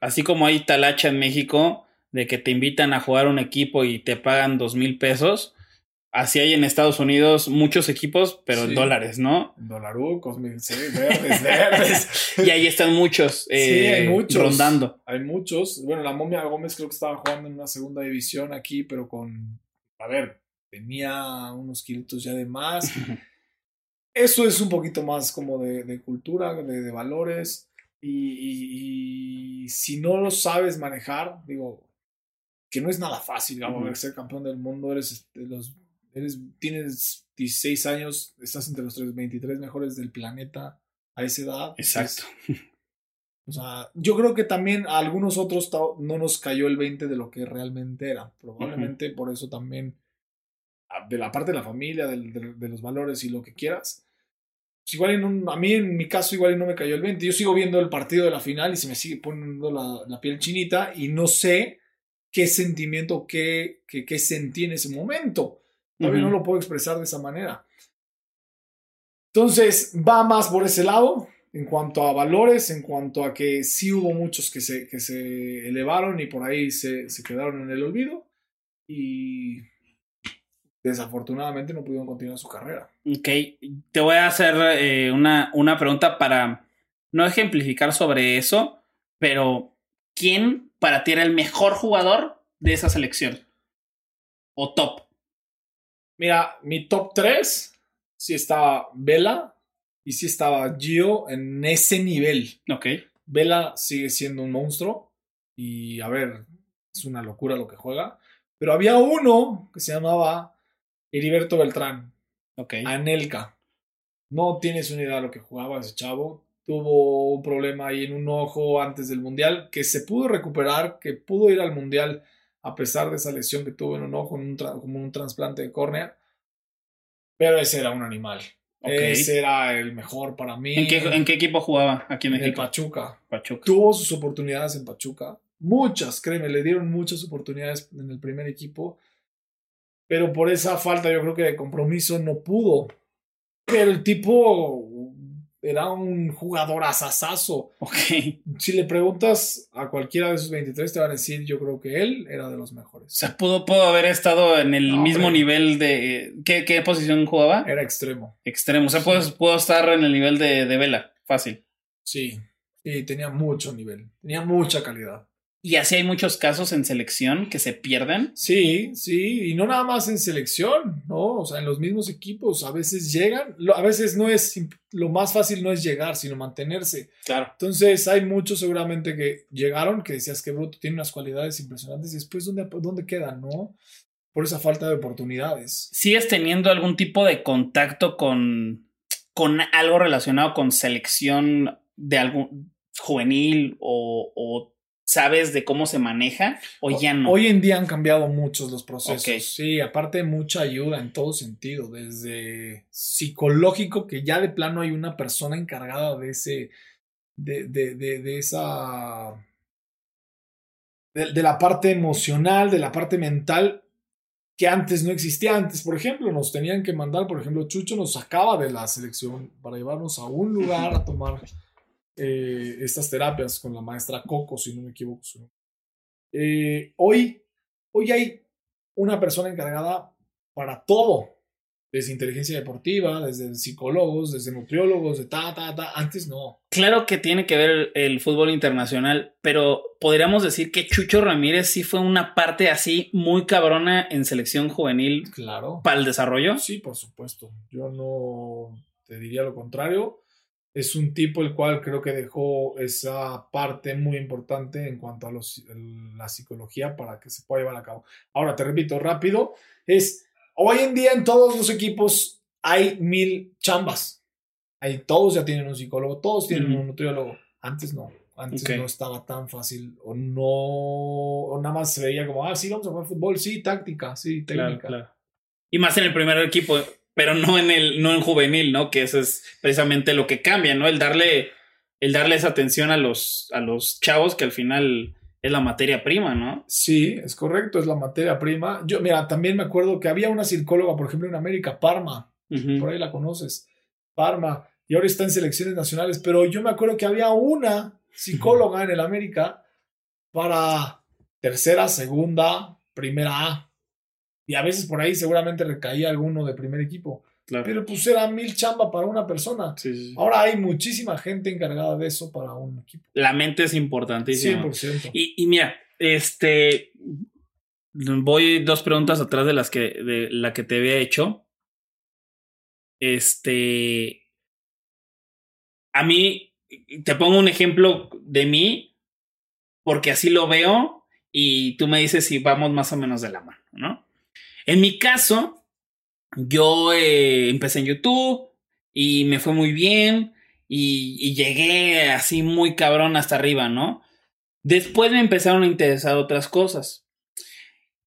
así como hay talacha en México de que te invitan a jugar un equipo y te pagan dos mil pesos, así hay en Estados Unidos muchos equipos, pero en Sí. dólares, ¿no? Dolarucos, sí, verdes, verdes. Y ahí están muchos, eh, hay muchos. rondando. Hay muchos. Bueno, la momia Gómez creo que estaba jugando en una segunda división aquí, pero con. A ver, tenía unos kilitos ya de más. Eso es un poquito más como de, de cultura, de, de valores. Y, y- y si no lo sabes manejar, digo, que no es nada fácil, digamos, Ujú. ser campeón del mundo, eres, este, los, eres, tienes 16 años, estás entre los tres- 23 mejores del planeta a esa edad. Exacto. O sea, yo creo que también a algunos otros no nos cayó el 20 de lo que realmente era. Probablemente por eso también, a- de la parte de la familia, de, de los valores y lo que quieras. pues igual en un- a mí en mi caso igual no me cayó el 20. Yo sigo viendo el partido de la final y se me sigue poniendo la, la piel chinita y no sé qué sentimiento, qué, qué, qué sentí en ese momento. Todavía Ujú. no lo puedo expresar de esa manera. Entonces, va más por ese lado, en cuanto a valores, en cuanto a que sí hubo muchos que se, que se elevaron y por ahí se, se quedaron en el olvido. Y desafortunadamente no pudieron continuar su carrera. Ok, te voy a hacer eh, una, una pregunta para no ejemplificar sobre eso, pero ¿quién para ti era el mejor jugador de esa selección? O top. Mira, mi top 3 sí estaba Vela y sí estaba Gio en ese nivel. Ok. Vela sigue siendo un monstruo y a ver, es una locura lo que juega. Pero había uno que se llamaba Heriberto Beltrán, Ok. Anelka. No tienes una idea de lo que jugaba ese chavo. Tuvo un problema ahí en un ojo antes del Mundial que se pudo recuperar, que pudo ir al Mundial a pesar de esa lesión que tuvo en un ojo, en un como un trasplante de córnea. Pero ese era un animal. Ok. Ese era el mejor para mí. ¿En qué, en qué equipo jugaba aquí en En México? Pachuca Pachuca. tuvo sus oportunidades en Pachuca. Muchas, créeme, le dieron muchas oportunidades en el primer equipo. Pero por esa falta, yo creo que de compromiso no pudo. Pero el tipo era un jugador asasazo. Ok. Si le preguntas a cualquiera de esos 23, te van a decir, yo creo que él era de los O mejores. sea, pudo, pudo haber estado en el No, mismo hombre. nivel de. ¿qué, ¿Qué posición jugaba? Era extremo. Extremo. O sea, pudo, pudo estar en el nivel de, de Vela. Fácil. Sí. Y tenía mucho nivel, tenía mucha calidad. Y así hay muchos casos en selección que se pierden. Sí, sí, y no nada más en selección, ¿no? O sea, en los mismos equipos a veces llegan, a veces no es, lo más fácil no es llegar, sino mantenerse. Claro. Entonces hay muchos seguramente que llegaron, que decías que Bruto tiene unas cualidades impresionantes y después ¿dónde, dónde quedan, no? Por esa falta de oportunidades. ¿Sigues teniendo algún tipo de contacto con, con algo relacionado con selección de algún juvenil o, o sabes de cómo se maneja o ya no? Hoy en día han cambiado muchos los procesos. Sí, aparte mucha ayuda en todo sentido, desde psicológico, que ya de plano hay una persona encargada de ese, de, de, de, esa, de, de, la parte emocional, de la parte mental, que antes no existía. Antes, por ejemplo, nos tenían que mandar, por ejemplo, Chucho nos sacaba de la selección para llevarnos a un lugar a tomar eh, estas terapias con la maestra Coco, si no me equivoco. Eh, hoy, hoy hay una persona encargada para todo, desde inteligencia deportiva, desde psicólogos, desde nutriólogos, de ta, ta, ta. Antes no. Claro que tiene que ver el fútbol internacional, pero podríamos decir que Chucho Ramírez sí fue una parte así muy cabrona en selección juvenil. Claro. Para el desarrollo. Sí, por supuesto. Yo no te diría lo contrario es un tipo el cual creo que dejó esa parte muy importante en cuanto a los, la psicología para que se pueda llevar a cabo. Ahora, te repito rápido, es hoy en día en todos los equipos hay mil chambas. Ahí todos ya tienen un psicólogo, todos tienen un nutriólogo. Antes no, antes no estaba tan fácil o no, o nada más se veía como, ah, sí, vamos a jugar fútbol, sí, táctica, sí, técnica. Y más en el primer equipo, pero no en el, no en juvenil, ¿no? Que eso es precisamente lo que cambia, ¿no? El darle, el darle esa atención a los, a los chavos que al final es la materia prima, ¿no? Sí, es correcto, es la materia prima. Yo, mira, también me acuerdo que había una psicóloga, por ejemplo, en América, Parma, por ahí la conoces, Parma, y ahora está en selecciones nacionales, pero yo me acuerdo que había una psicóloga en el América para tercera, segunda, primera A. Y a veces por ahí seguramente recaía alguno de primer equipo. Pero pues era mil chamba para una persona. Ahora hay muchísima gente encargada de eso para un equipo. La mente es importantísima. 100%. Y, y mira, este. Voy dos preguntas atrás de las que. de la que te había hecho. Este. A mí. Te pongo un ejemplo de mí. Porque así lo veo. Y tú me dices si vamos más o menos de la mano, ¿no? En mi caso, yo eh, empecé en YouTube y me fue muy bien y, llegué así muy cabrón hasta arriba, ¿no? Después me empezaron a interesar otras cosas.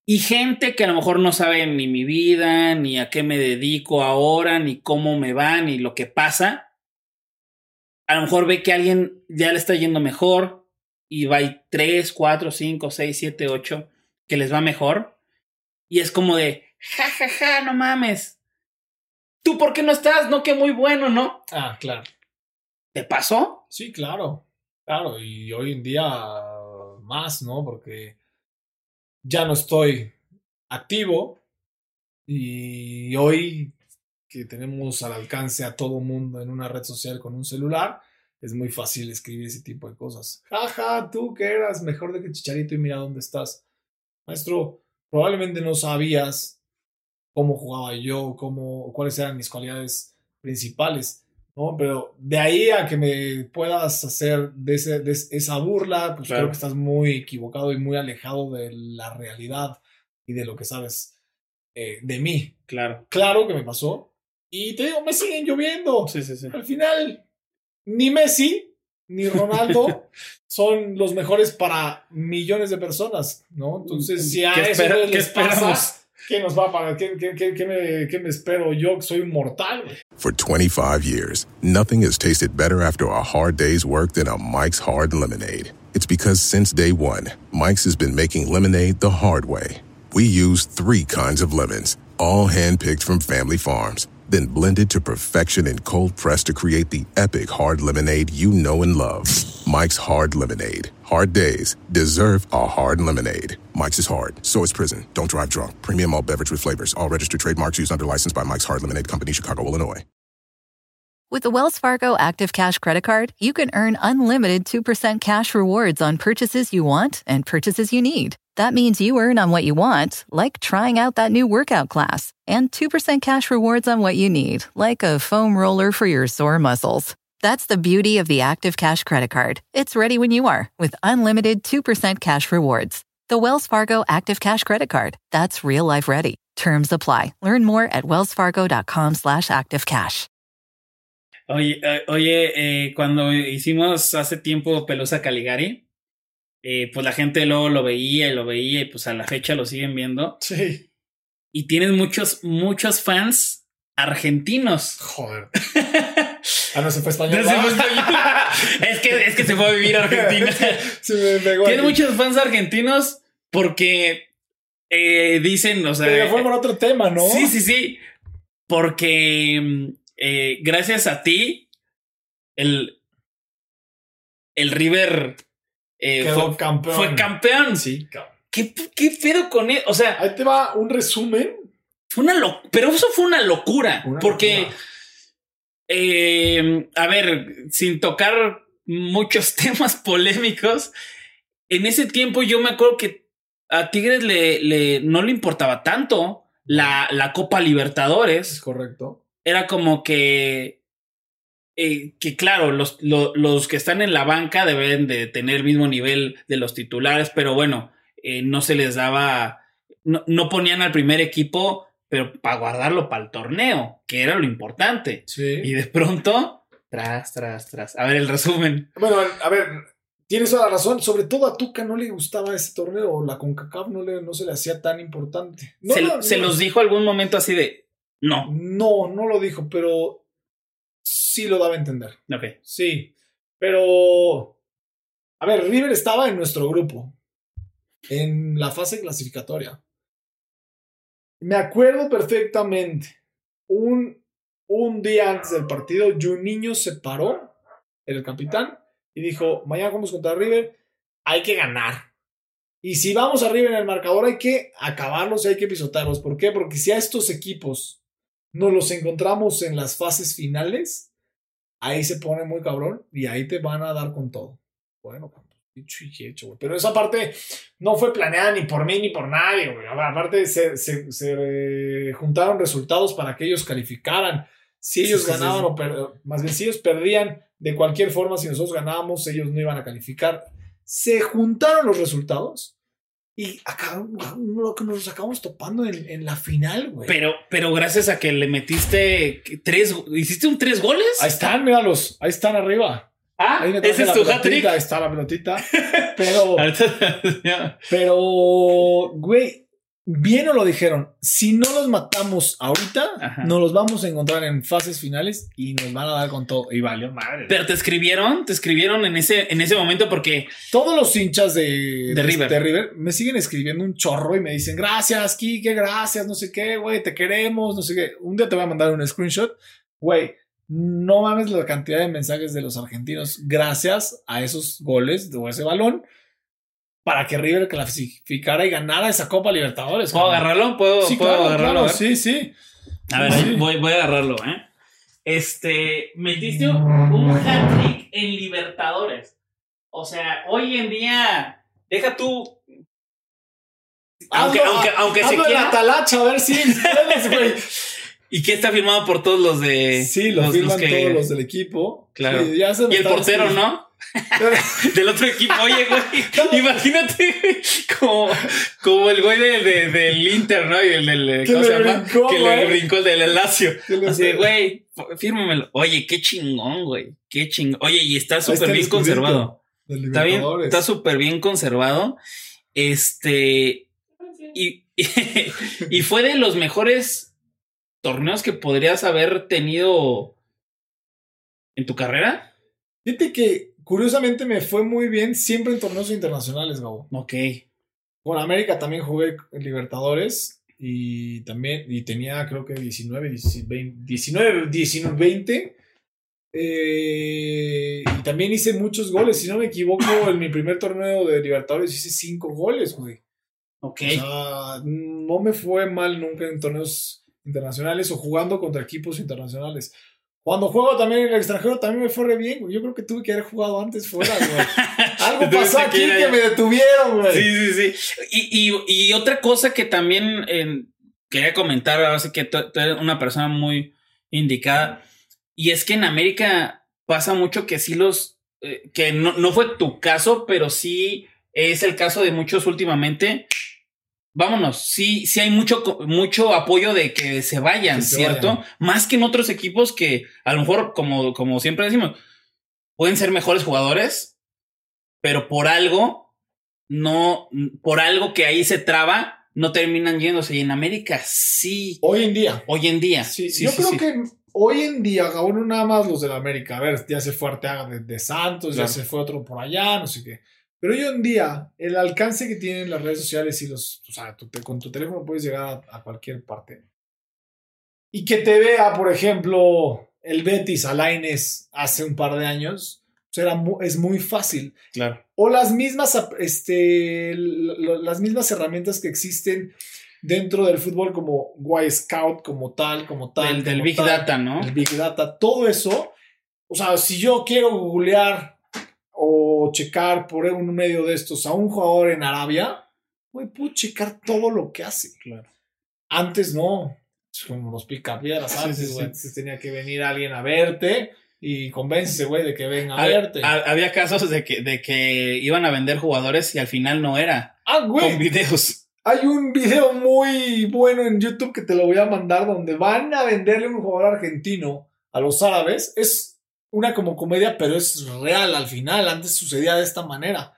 Y gente que a lo mejor no sabe ni mi vida, ni a qué me dedico ahora, ni cómo me va, ni lo que pasa. A lo mejor ve que alguien ya le está yendo mejor y va y 3, 4, 5, 6, 7, 8 que les va mejor. Y es como de, ja, ja, ja, no mames. ¿Tú por qué no estás? No, que muy bueno, ¿no? Ah, claro. ¿Te pasó? Sí, claro. Claro, y hoy en día más, ¿no? Porque ya no estoy activo y hoy que tenemos al alcance a todo mundo en una red social con un celular, es muy fácil escribir ese tipo de cosas. Jaja, ja, tú que eras mejor de que Chicharito y mira dónde estás. Maestro, probablemente no sabías cómo jugaba yo, cómo, cuáles eran mis cualidades principales, ¿no? Pero de ahí a que me puedas hacer de, esa burla, pues creo que estás muy equivocado y muy alejado de la realidad y de lo que sabes eh, de mí. Claro. Claro que me pasó. Y te digo, me siguen lloviendo. Sí, sí, sí. Al final, ni Messi ni Ronaldo son los mejores para millones de personas, ¿no? Entonces, si a ¿Qué, eso espera, les ¿qué esperamos? pasa, ¿qué nos va a pagar? ¿Qué, qué, qué, qué me, ¿Qué me espero yo que soy un mortal? For 25 years, nothing has tasted better after a hard day's work than a Mike's Hard Lemonade. It's because since day one, Mike's has been making lemonade the hard way. We use three kinds of lemons, all handpicked from family farms then blended to perfection and cold pressed to create the epic hard lemonade you know and love. Mike's Hard Lemonade. Hard days deserve a hard lemonade. Mike's is hard, so is prison. Don't drive drunk. Premium all beverage with flavors. All registered trademarks used under license by Mike's Hard Lemonade Company, Chicago, Illinois. With the Wells Fargo Active Cash Credit Card, you can earn unlimited 2% cash rewards on purchases you want and purchases you need. That means you earn on what you want, like trying out that new workout class, and 2% cash rewards on what you need, like a foam roller for your sore muscles. That's the beauty of the Active Cash Credit Card. It's ready when you are with unlimited 2% cash rewards. The Wells Fargo Active Cash Credit Card. That's real life ready. Terms apply. Learn more at wellsfargo.com slash activecash. Oye, eh, oye eh, cuando hicimos hace tiempo Pelusa Caligari, eh, pues la gente luego lo veía y lo veía y pues a la fecha lo siguen viendo. Sí. Y tienes muchos, muchos fans argentinos. Joder. Ah, no se fue español. No se fue español. es, que, es que se fue a vivir a Argentina. Se me pegó Tiene muchos fans argentinos porque eh, dicen, o sea. Pero fue por otro tema, ¿no? Sí, sí, sí. Porque eh, gracias a ti, el, el River eh, Quedó fue, campeón. fue campeón. Sí, cabrón. ¿Qué, ¿Qué pedo con él? O sea, Ahí te va un resumen. fue una lo- pero eso fue una locura. Una porque, locura. eh, a ver, sin tocar muchos temas polémicos, en ese tiempo yo me acuerdo que a Tigres le, le- no le importaba tanto la, la Copa Es Libertadores. correcto. Era como que, eh, que claro, los, lo- los que están en la banca deben de tener el mismo nivel de los titulares, pero bueno, eh, no se les daba, no, no ponían al primer equipo, pero para guardarlo para el torneo, que era lo importante. Sí. Y de pronto, tras, tras, tras. A ver el resumen. Bueno, a ver, tienes toda la razón. Sobre todo a Tuca no le gustaba ese torneo. La CONCACAF no, le, no se le hacía tan importante. No, se, no, se los dijo algún momento así de, no. No, no lo dijo, pero sí lo daba a entender. Ok. Sí. Pero. A ver, River estaba en nuestro grupo. En la fase clasificatoria. Me acuerdo perfectamente. Un, un día antes del partido, Juninho se paró, el capitán, y dijo: Mañana vamos contra River, hay que ganar. Y si vamos a River en el marcador, hay que acabarlos y hay que pisotarlos. ¿Por qué? Porque si a estos equipos nos los encontramos en las fases finales, ahí se pone muy cabrón y ahí te van a dar con todo. Bueno, dicho y hecho, güey. Pero esa parte no fue planeada ni por mí ni por nadie, güey. Aparte, se, se- se, eh, juntaron resultados para que ellos calificaran. Si ellos Sí, sí, sí, ganaban sí. o per- más bien si ellos perdían de cualquier forma, si nosotros ganábamos, ellos no iban a calificar. Se juntaron los resultados y acabamos, lo que nos acabamos topando en, en la final, güey. Pero, pero gracias a que le metiste tres, ¿hiciste un tres goles? Ahí están, míralos, ahí están arriba. ah, Ahí ese es la tu pelotita, hat-trick. Ahí está la pelotita. Pero, pero, güey, bien nos lo dijeron. Si no los matamos ahorita, Ajá. nos los vamos a encontrar en fases finales y nos van a dar con todo. Y valió madre. Pero te escribieron, te escribieron en ese, en ese momento porque Todos los hinchas de, De River. de River me siguen escribiendo un chorro y me dicen, gracias, Kike, gracias, no sé qué, güey, te queremos, no sé qué. Un día te voy a mandar un screenshot. Güey, no mames la cantidad de mensajes de los argentinos gracias a esos goles o ese balón para que River clasificara y ganara esa Copa Libertadores. ¿puedo cabrón. agarrarlo? ¿Puedo, Sí, puedo claro, agarrarlo? claro, sí, sí. A ver, Sí. voy, voy a agarrarlo, ¿eh? Este, metiste un hat-trick en Libertadores. O sea, hoy en día, deja tú. Aunque, Hazlo- aunque, aunque se la quiera. talacha, a ver si puedes, güey. Y que está firmado por todos los de. Sí, lo los- los firman que- todos los del equipo. Claro. Sí, ya se me Y el portero. ¿no? Del otro equipo. Oye, güey, imagínate como, como el güey de- de- del Inter, ¿no? Y el del. Que ¿Cómo se llama? brincó, que le brincó el del Lazio. Así, güey, fírmamelo. Oye, qué chingón, güey. Qué chingón. Oye, y está súper bien conservado. del Está bien, está súper bien conservado. Este. Y, y fue de los mejores torneos que podrías haber tenido en tu carrera. Fíjate que curiosamente me fue muy bien siempre en torneos internacionales, Gabo. Ok. Con América también jugué en Libertadores y también y tenía creo que 19, 19, 19, 19 20. Eh, y también hice muchos goles. Si no me equivoco, en mi primer torneo de Libertadores hice cinco goles, güey. Ok. O sea, no me fue mal nunca en torneos internacionales o jugando contra equipos internacionales. Cuando juego también en el extranjero también me fue re bien, güey. Yo creo que tuve que haber jugado antes fuera, güey. Algo pasó aquí que me detuvieron, güey. Sí, sí, sí. Y, y, y otra cosa que también eh, quería comentar, ahora sí que tú, tú eres una persona muy indicada, y es que en América pasa mucho que sí los, eh, que no, no fue tu caso, pero sí es el caso de muchos últimamente. Vámonos, sí, sí hay mucho, mucho apoyo de que se vayan, ¿cierto? vayan. Más que en otros equipos que a lo mejor, como, como siempre decimos, pueden ser mejores jugadores, pero por algo, no, por algo que ahí se traba, no terminan yéndose. Y en América sí, Hoy en día. hoy en día. Sí, sí, yo sí, creo sí. que hoy en día, no nada más los del América. A ver, ya se fue Arteaga de, de Santos, Claro. ya se fue otro por allá, no sé qué. Pero hoy en día, el alcance que tienen las redes sociales y los. O sea, te- con tu teléfono puedes llegar a, a cualquier parte. Y que te vea, por ejemplo, el Betis Alaines hace un par de años, pues era mu- es muy fácil. Claro. O las mismas, este, las mismas herramientas que existen dentro del fútbol como Y Scout, como tal, como tal. Del, Big tal, Data, ¿no? El Big Data, todo eso. O sea, si yo quiero googlear o checar por un medio de estos a un jugador en Arabia, güey, puedo checar todo lo que hace. Claro. Antes no. Es como los picapiedras antes, sí, güey. sí. Antes tenía que venir alguien a verte y convéncese, güey, de que venga a verte. ha- había casos de que, de que iban a vender jugadores y al final no era. Ah, güey. Con videos. Hay un video muy bueno en YouTube que te lo voy a mandar donde van a venderle un jugador argentino a los árabes. Es una como comedia, pero es real al final. Antes sucedía de esta manera.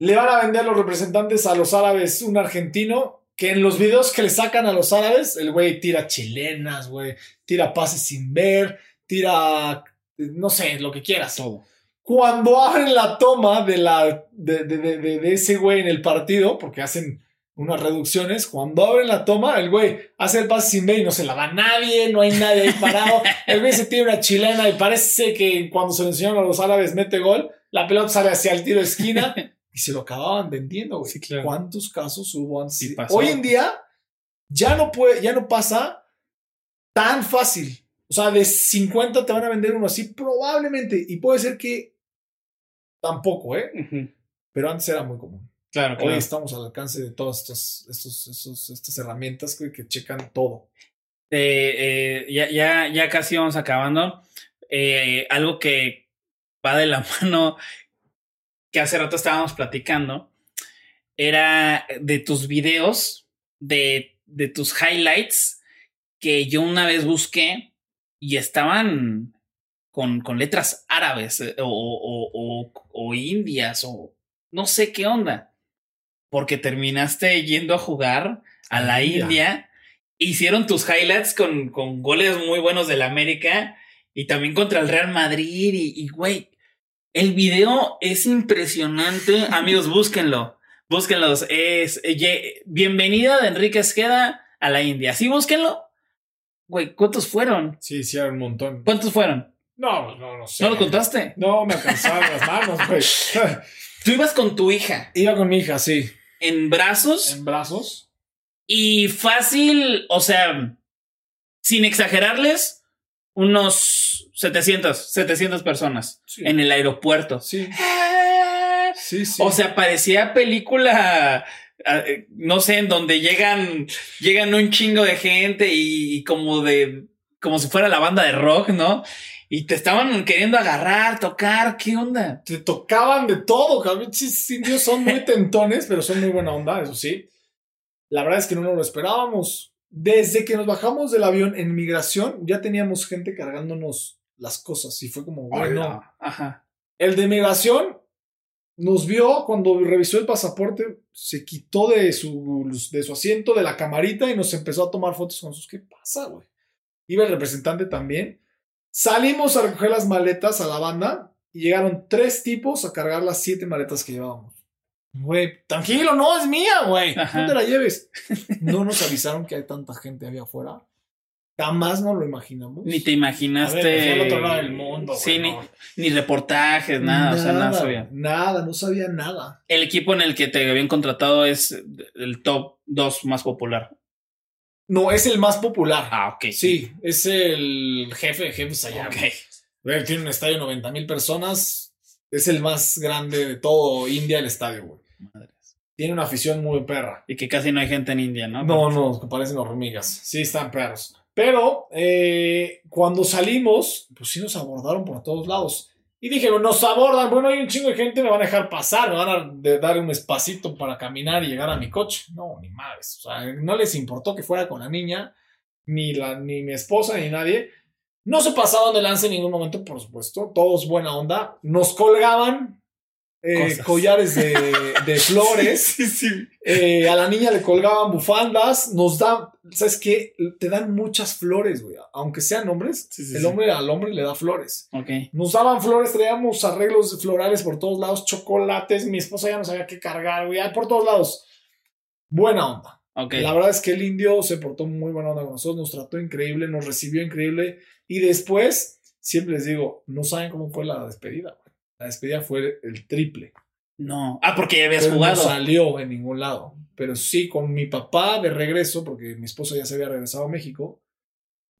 Le van a vender los representantes a los árabes un argentino que en los videos que le sacan a los árabes, el güey tira chilenas, güey, tira pases sin ver, tira, no sé, lo que quieras. Todo. Cuando abren la toma de, la, de, de- de- de- de ese güey en el partido, porque hacen unas reducciones, cuando abren la toma, el güey hace el pase sin ver y no se la da nadie, no hay nadie ahí parado. El güey se tira una chilena y parece que cuando se lo enseñaron a los árabes mete gol, la pelota sale hacia el tiro de esquina y se lo acababan vendiendo, güey. Sí, claro. ¿Cuántos casos hubo antes? Sí. Hoy en día ya no puede, ya no pasa tan fácil. O sea, de 50 te van a vender uno así, probablemente. Y puede ser que tampoco, ¿eh? Pero antes era muy común. Claro, Hoy claro. estamos al alcance de todas estas, estos, estos- estas herramientas que, que checan todo. Eh, eh, ya, ya, ya casi vamos acabando. Eh, algo que va de la mano, que hace rato estábamos platicando, era de tus videos, de, de tus highlights, que yo una vez busqué y estaban con, con letras árabes o, o- o- o indias o no sé qué onda. Porque terminaste yendo a jugar a la India. India hicieron tus highlights con, con goles muy buenos del América y también contra el Real Madrid. Y, güey, el video es impresionante. Amigos, búsquenlo. Búsquenlos. Es eh, ye- bienvenida de Enrique Esqueda a la India. Sí, búsquenlo. Güey, ¿cuántos fueron? Sí, sí, un montón. ¿Cuántos fueron? No, no, no sé. ¿No lo contaste? No, me alcanzaron las manos, güey. Tú ibas con tu hija Iba con mi hija, sí. En brazos En brazos. y fácil, o sea, sin exagerarles, unos 700, 700 personas Sí. en el aeropuerto. Sí, Ah, sí, sí. O sea, parecía película, ah, eh, no sé, en donde llegan, llegan un chingo de gente y como de, como si fuera la banda de rock, ¿no? Y te estaban queriendo agarrar, tocar, ¿qué onda? te tocaban de todo, cabrón. Sí, sí, indios son muy tentones, pero son muy buena onda, eso sí. La verdad es que no nos lo esperábamos. Desde que nos bajamos del avión en migración, ya teníamos gente cargándonos las cosas. Y fue como, bueno. Ajá. el de migración nos vio cuando revisó el pasaporte, se quitó de su, de su asiento, de la camarita y nos empezó a tomar fotos con sus. ¿Qué pasa, güey? Iba el representante también. Salimos a recoger las maletas a la banda y llegaron tres tipos a cargar las siete maletas que llevábamos. Güey, tranquilo, no es mía, güey. No te la lleves. No nos avisaron que hay tanta gente había afuera. Jamás nos lo imaginamos. Ni te imaginaste. ver, al otro lado del mundo. Sí, ni, no. ni reportajes, nada, o sea, nada sabía. Nada, no sabía nada. El equipo en el que te habían contratado es el top 2 más popular. No, es el más popular. Ah, ok. Sí, es el jefe de jefes allá. Ok. güey. Tiene un estadio de 90 mil personas. Es el más grande de todo India, el estadio, güey. Madres. Tiene una afición muy perra. Y que casi no hay gente en India, ¿no? No, no, que parecen hormigas. Sí, están perros. Pero eh, cuando salimos, pues sí nos abordaron por todos lados. Y dije, nos abordan, bueno, hay un chingo de gente, me van a dejar pasar, me van a dar un espacito para caminar y llegar a mi coche. No, ni madres. O sea, no les importó que fuera con la niña, ni, la, ni mi esposa, ni nadie. No se pasaban de lance en ningún momento, por supuesto. Todos buena onda. Nos colgaban eh, collares de, de flores. Sí, sí. Eh, a la niña le colgaban bufandas, nos dan, ¿sabes qué? Te dan muchas flores, güey. Aunque sean hombres, el hombre al hombre le da flores. Nos daban flores, traíamos arreglos florales por todos lados, chocolates, mi esposa ya no sabía qué cargar, güey, por todos lados. Buena onda. Ok. La verdad es que el indio se portó muy buena onda con nosotros, nos trató increíble, nos recibió increíble. Y después, siempre les digo, no saben cómo fue la despedida, güey. La despedida fue el triple. No. Ah, porque ya habías Pero jugado. No salió en ningún lado. Pero sí, con mi papá de regreso, porque mi esposa ya se había regresado a México,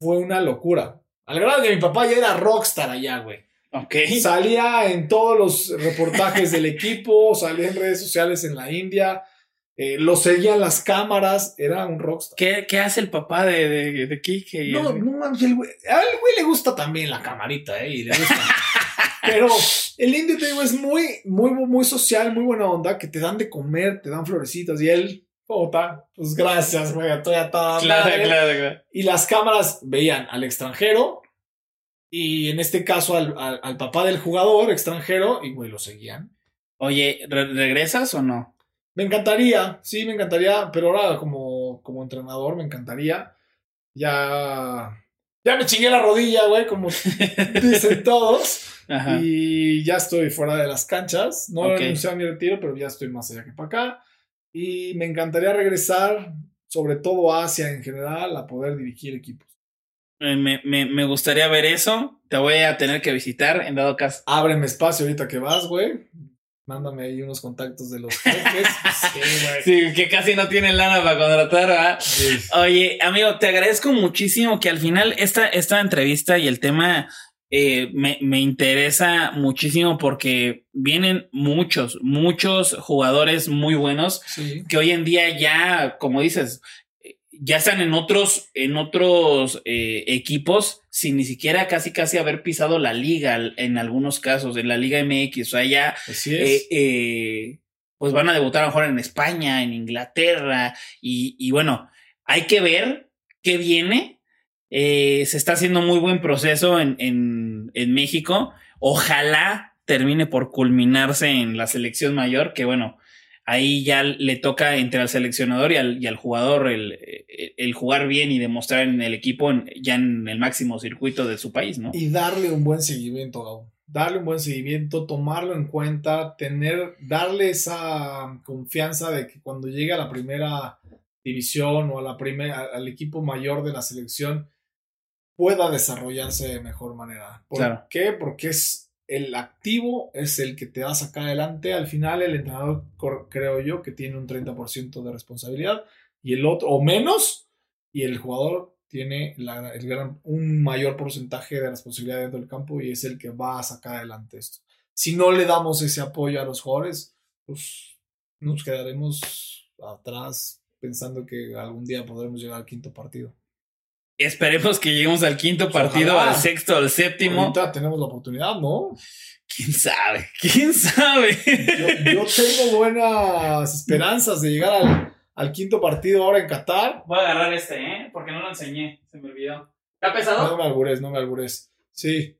fue una locura. Al grado de que mi papá ya era rockstar allá, güey. Ok. Salía en todos los reportajes del equipo, salía en redes sociales en la India, eh, lo seguían las cámaras, era un rockstar. ¿Qué, qué hace el papá de, de, de Kike? No, el- no el güey, al güey le gusta también la camarita, ¿eh? Y le gusta. Pero el indio, te digo, es muy, muy, muy social, muy buena onda, que te dan de comer, te dan florecitas, y él, ¿cómo está? Pues gracias, güey, estoy a toda Claro, madre. claro, claro. Y las cámaras veían al extranjero, y en este caso al, al- al papá del jugador extranjero, y güey, lo seguían. Oye, ¿re- ¿regresas o no? Me encantaría, sí, me encantaría, pero ahora como, como entrenador me encantaría. Ya, ya me chingué la rodilla, güey, como dicen todos. Ajá. Y ya estoy fuera de las canchas. No he anunciado mi retiro, pero ya estoy más allá que para acá. Y me encantaría regresar, sobre todo a Asia en general, a poder dirigir equipos. Eh, Me, me, me gustaría ver eso. Te voy a tener que visitar en dado caso. Ábreme espacio ahorita que vas, güey. Mándame ahí unos contactos de los jefes. Sí, güey. Sí, que casi no tienen lana para contratar, ¿verdad? Sí. Oye, amigo, te agradezco muchísimo que al final esta, esta entrevista y el tema eh, me, me interesa muchísimo porque vienen muchos, muchos jugadores muy buenos Sí. que hoy en día ya, como dices, ya están en otros, en otros eh, equipos sin ni siquiera casi casi haber pisado la liga en algunos casos, en la Liga MX, o sea, ya Así es. eh, pues van a debutar a lo mejor en España, en Inglaterra, y, y bueno, hay que ver qué viene. Eh, se está haciendo muy buen proceso en, en, en México. Ojalá termine por culminarse en la selección mayor, que bueno, ahí ya le toca entre al seleccionador y al, y al jugador el, el- el jugar bien y demostrar en el equipo ya en el máximo circuito de su país, ¿no? Y darle un buen seguimiento. Darle un buen seguimiento, tomarlo en cuenta, tener, darle esa confianza de que cuando llegue a la primera división o a la primera, al equipo mayor de la selección pueda desarrollarse de mejor manera. ¿Por Claro. qué? Porque es el activo, es el que te va a sacar adelante. Al final, el entrenador, creo yo, que tiene un 30% de responsabilidad y el otro, o menos, y el jugador tiene la- el gran- un mayor porcentaje de responsabilidad dentro del campo y es el que va a sacar adelante esto. Si no le damos ese apoyo a los jugadores, pues nos quedaremos atrás pensando que algún día podremos llegar al quinto partido. Esperemos que lleguemos al quinto partido, Ojalá. al sexto, al séptimo. Ahorita tenemos la oportunidad, ¿no? ¿Quién sabe? ¿Quién sabe? Yo, yo tengo buenas esperanzas de llegar al, al quinto partido ahora en Qatar. Voy a agarrar este, ¿eh? Porque no lo enseñé. Se me olvidó. ¿Está No pesado? me albures, no me albures. Sí.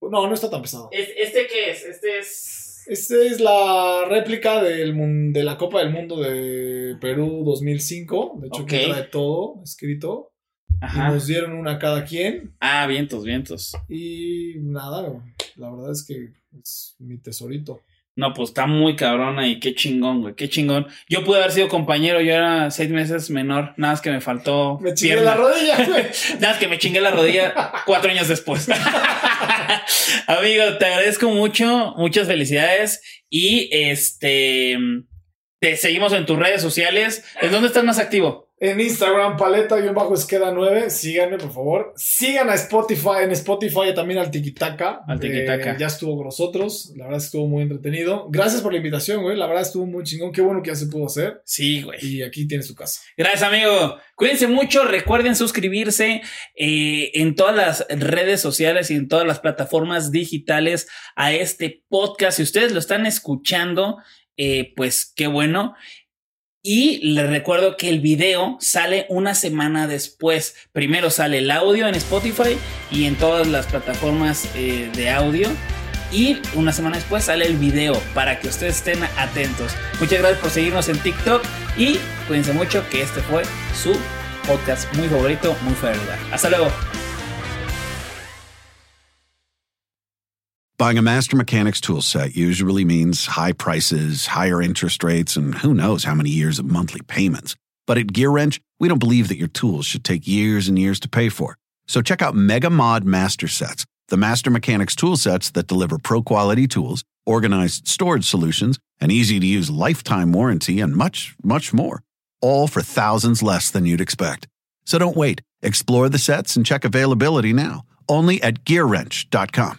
No, no está tan pesado. ¿Es- ¿Este qué es? Este es. Esta es la réplica del, de la Copa del Mundo de Perú 2005. De hecho, Ok. que trae todo escrito. Y nos dieron una cada quien. Ah, vientos, vientos. Y nada, la verdad es que es mi tesorito. No, pues está muy cabrona y qué chingón, güey. Qué chingón. Yo pude haber sido compañero, yo era seis meses menor. Nada más que me faltó. Me chingué pierna. la rodilla, güey. Nada más que me chingué la rodilla cuatro años después. Amigo, te agradezco mucho, muchas felicidades y este te seguimos en tus redes sociales. ¿En dónde estás más activo? En Instagram, paleta-esqueda 9. Síganme, por favor. Sigan a Spotify, en Spotify también al Tikitaka. Al Tikitaka. Eh, ya estuvo con nosotros. La verdad estuvo muy entretenido. Gracias por la invitación, güey. La verdad estuvo muy chingón. Qué bueno que ya se pudo hacer. Sí, güey. Y aquí tiene su casa. Gracias, amigo. Cuídense mucho. Recuerden suscribirse eh, en todas las redes sociales y en todas las plataformas digitales a este podcast. Si ustedes lo están escuchando, eh, pues qué bueno. Y les recuerdo que el video sale una semana después. Primero sale el audio en Spotify y en todas las plataformas eh, de audio. Y una semana después sale el video para que ustedes estén atentos. Muchas gracias por seguirnos en TikTok y cuídense mucho que este fue su podcast muy favorito, muy fuera de lugar. Hasta luego. Buying a Master Mechanics tool set usually means high prices, higher interest rates, and who knows how many years of monthly payments. But at GearWrench, we don't believe that your tools should take years and years to pay for. So check out Mega Mod Master Sets, the Master Mechanics tool sets that deliver pro quality tools, organized storage solutions, an easy to use lifetime warranty, and much, much more. All for thousands less than you'd expect. So don't wait. Explore the sets and check availability now. Only at GearWrench.com.